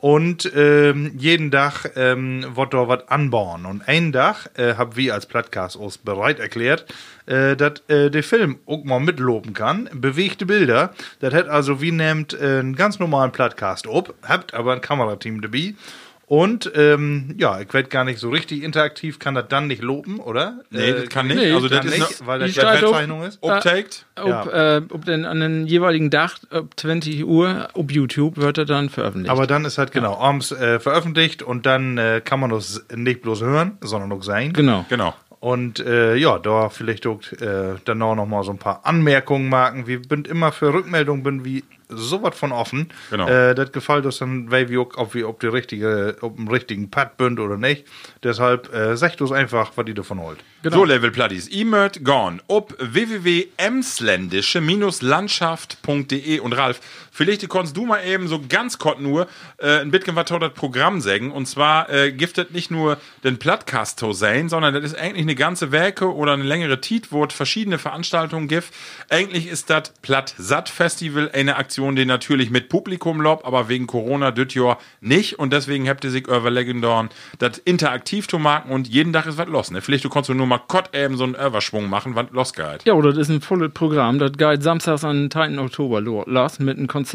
Und ähm, jeden Tag ähm, wird da was anbauen. Und einen Tag äh, hab wir als Podcast uns bereit erklärt, äh, dass äh, der Film auch mal mitloben kann. Bewegte Bilder. Das hat also wie nehmt äh, einen ganz normalen Podcast ob, habt aber ein Kamerateam dabei. Und ähm, ja, ich weiß gar nicht so richtig interaktiv, kann das dann nicht loben, oder? Nee, das kann nicht. nee, also das ist nicht, weil das die ja Wettzeichnung ist. Obtaked. Ob, äh, ob denn an den jeweiligen Tag, ob 20 Uhr, ob YouTube, wird er dann veröffentlicht. Aber dann ist halt genau abends äh, veröffentlicht und dann äh, kann man das nicht bloß hören, sondern auch sein. genau. Genau. Und äh, ja, da vielleicht auch äh, dann auch noch mal so ein paar Anmerkungen machen. Wir sind immer für Rückmeldungen, bin wie sowas von offen. Genau. Äh, das gefällt uns dann, weil wir auch, ob wir ob die richtige, ob dem richtigen Pad bünd oder nicht. Deshalb äh, sagt uns einfach, was ihr davon wollt. So, Level Platties. E-Mert gone. Ob www.emsländische-landschaft.de und Ralf, vielleicht kannst du mal eben so ganz kurz nur äh, ein bisschen was das Programm sagen. Und zwar äh, giftet nicht nur den Plattcast sein, sondern das ist eigentlich eine ganze Werke oder eine längere Tit, wo es verschiedene Veranstaltungen gibt. Eigentlich ist das Platt-Satt-Festival eine Aktion, die natürlich mit Publikum lobt, aber wegen Corona Jahr nicht. Und deswegen habt ihr sich überlegen, dorn, das interaktiv zu machen und jeden Tag ist was los. Ne? Vielleicht du kannst du nur mal kurz eben so einen Überschwung machen, was los geht. Ja, oder das ist ein volles Programm. Das geht samstags an 10. Oktober lo- los mit einem Konzert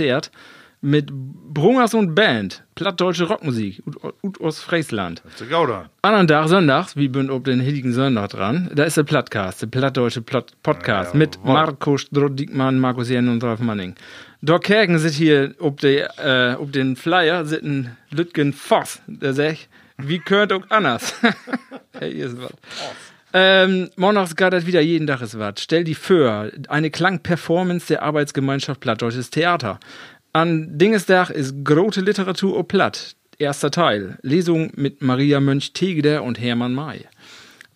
mit Brungers und Band, plattdeutsche Rockmusik, ut, aus Friesland. Anderen Tag, sonntags, wie bin ob den heiligen Sonntag dran, da ist der Plattcast, der plattdeutsche Plot Podcast mit Marco Stroh-Diekmann, Markus Jen und Ralf Manning. Dort kerken sit hier ob, de, äh, ob den Flyer sitten Lütgen Voss, der sagt, wie könnt auch anders. hey, hier ist was. Ähm, geht das wieder jeden Tag ist was. Stell die vor, eine Klangperformance der Arbeitsgemeinschaft Plattdeutsches Theater. An Dingestag ist große Literatur ob Platt. Erster Teil. Lesung mit Maria Mönch-Tegeder und Hermann May.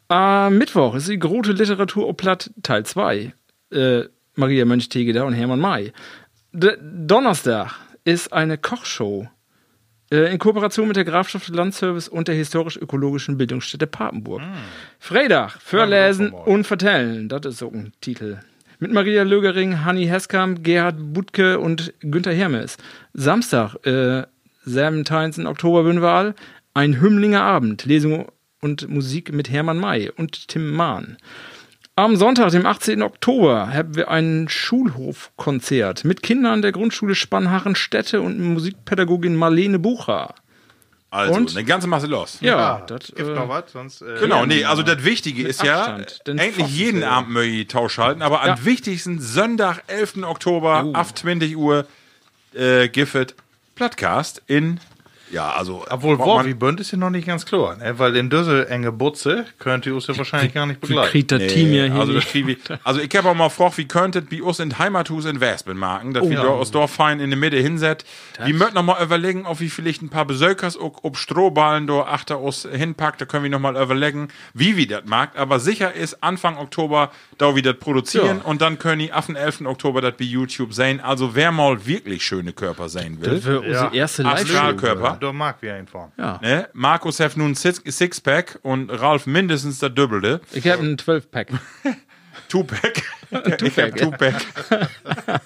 Am Mittwoch ist die große Literatur ob Platt Teil 2. Äh, Maria Mönch-Tegeder und Hermann May. D Donnerstag ist eine Kochshow in Kooperation mit der Grafschaft Landservice und der historisch-ökologischen Bildungsstätte Papenburg. Freitag, Verlesen und Vertellen, das ist so ein Titel. Mit Maria Lögering, Hanni Heskamp, Gerhard Butke und Günther Hermes. Samstag, äh, 17. Oktober Bündwahl, ein Hümmlinger Abend, Lesung und Musik mit Hermann May und Tim Mahn. Am Sonntag, dem 18. Oktober, haben wir ein Schulhofkonzert mit Kindern der Grundschule Spannhachen-Städte und Musikpädagogin Marlene Bucher. Also, Und? eine ganze Masse los. Ja, das Gibt äh, noch was? Sonst, äh, Genau, nee, also das Wichtige ist ja, Abstand, den eigentlich jeden zählen. Abend möchte ich Tausch halten, aber am Ja. wichtigsten Sonntag, 11. Oktober, Oh. ab 20 Uhr, äh, Giffet Plattcast in, ja, also. Obwohl, wo wo man- wie bünd ist ja noch nicht ganz klar, ne? weil in diese enge Butze könnt ihr uns ja wahrscheinlich gar nicht begleiten. kriegt das Team ja hier also, das nicht. also ich habe auch mal gefragt, wie könntet bei uns in Heimathus in Wespen machen, dass wir da aus Dorf fein in der Mitte hinset. Wir möchten noch mal überlegen, ob wir vielleicht ein paar Besökers ob, ob Strohballen da achter uns hinpackt, da können wir noch mal überlegen, wie wir das mag. Aber sicher ist, Anfang Oktober da wir das produzieren und dann können die dem 11. Oktober das bei YouTube sehen. Also wer mal wirklich schöne Körper sehen will, Das wäre unsere erste Live-Show. Da mag wir einfach. Ja. Ne? Markus hat nun Six- Sixpack und Ralf mindestens das Doppelte. Ich habe einen 12-Pack. Tupac. ich hab Tupac.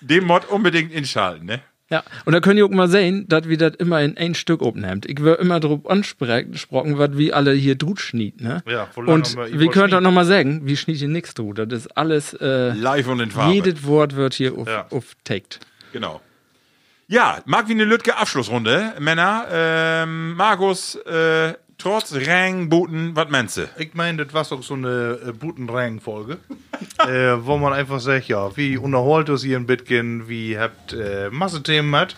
Den Mod unbedingt inschalten, ne? Ja, und da könnt ihr auch mal sehen, dass wir das immer in ein Stück oben haben. Ich will immer drauf ansprechen, was wie alle hier drut schniet, ne? Ja, lange Und wir wir können schniet. auch noch mal sagen, wir schniet hier nichts drut. Das ist alles, äh, Live und in Farbe. jedes Wort wird hier auf, Ja. auf taked. Genau. Ja, mag wie eine Lütke Abschlussrunde, Männer. Ähm, Markus, äh, trotz Rang, Buten, was meinst du? Ich meine, das war auch so eine äh, Butenrang-Folge, äh, wo man einfach sagt, ja, wie unterholt uns hier ein bisschen, wie habt äh, Masse Themen hat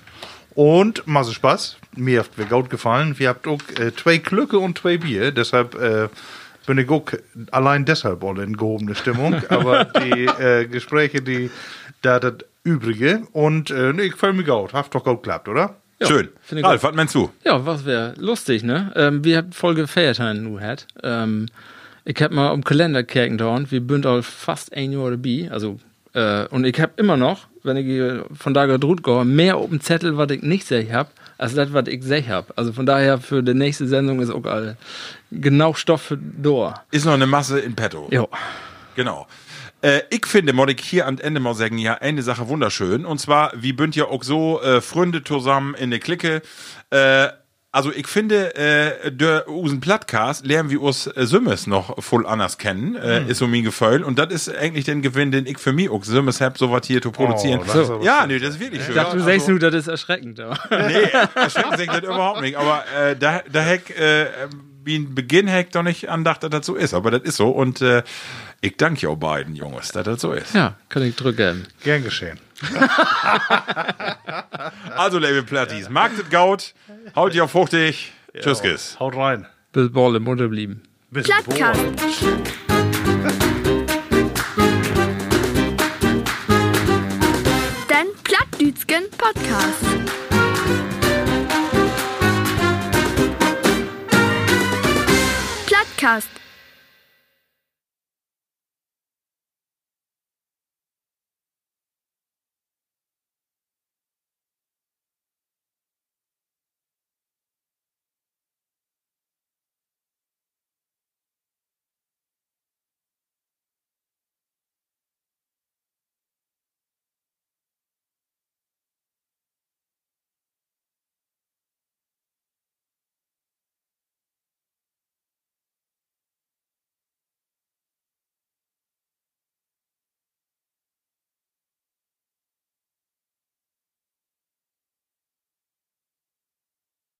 und Masse Spaß. Mir hat mir gut gefallen. Wir habt auch äh, zwei Glücke und zwei Bier, deshalb äh, bin ich auch allein deshalb all in gehobene Stimmung, aber die äh, Gespräche, die da das Übrige und äh, nee, ich fühle mich gut. Habt doch gut geklappt, oder? Schön. finde ich Ralf, was meinst du? Ja, was wäre lustig, ne? Ähm, wir haben Folge Feiertage nu hat. Ähm, ich hab mal um Kalender dorn. Wir bünd all fast ein Jahr dabei. Also, äh, und ich hab immer noch, wenn ich von da gedruht gehe, mehr auf dem Zettel, was ich nicht sech hab, als das, was ich sech hab. Also von daher für die nächste Sendung ist auch all genau Stoff für Dor. Ist noch eine Masse in petto. Jo. Genau. Äh, ich finde, muss ich hier am Ende mal sagen, ja, eine Sache wunderschön. Und zwar, wie bünd ja auch so äh, Freunde zusammen in der Clique. Äh, also ich finde, äh, der usen Plattcast lernen wir uns äh, Sümmes noch voll anders kennen, äh, ist so mein Gefühl. Und das ist eigentlich den Gewinn, den ich für mich auch Sümmes hab, so was hier zu produzieren. ist aber ja, nee, das ist wirklich schön. Ich dachte, du sagst nur, das ist erschreckend. Aber. Nee, erschrecken sich das überhaupt nicht. Aber äh, da, da heck, äh, wie ein Beginn heck doch nicht andacht, dass das so ist. Aber das ist so. Und äh, ich danke auch beiden Jungs, dass das so ist. Ja, kann ich drücken. Gern geschehen. Also, liebe Platties, mag das Gaut, haut ihr auf fruchtig. Tschüss, Kiss. Haut rein. Bis Ball im Unterblieben. Bis Plattkast. Den Plattdütschen Podcast. Plattkast.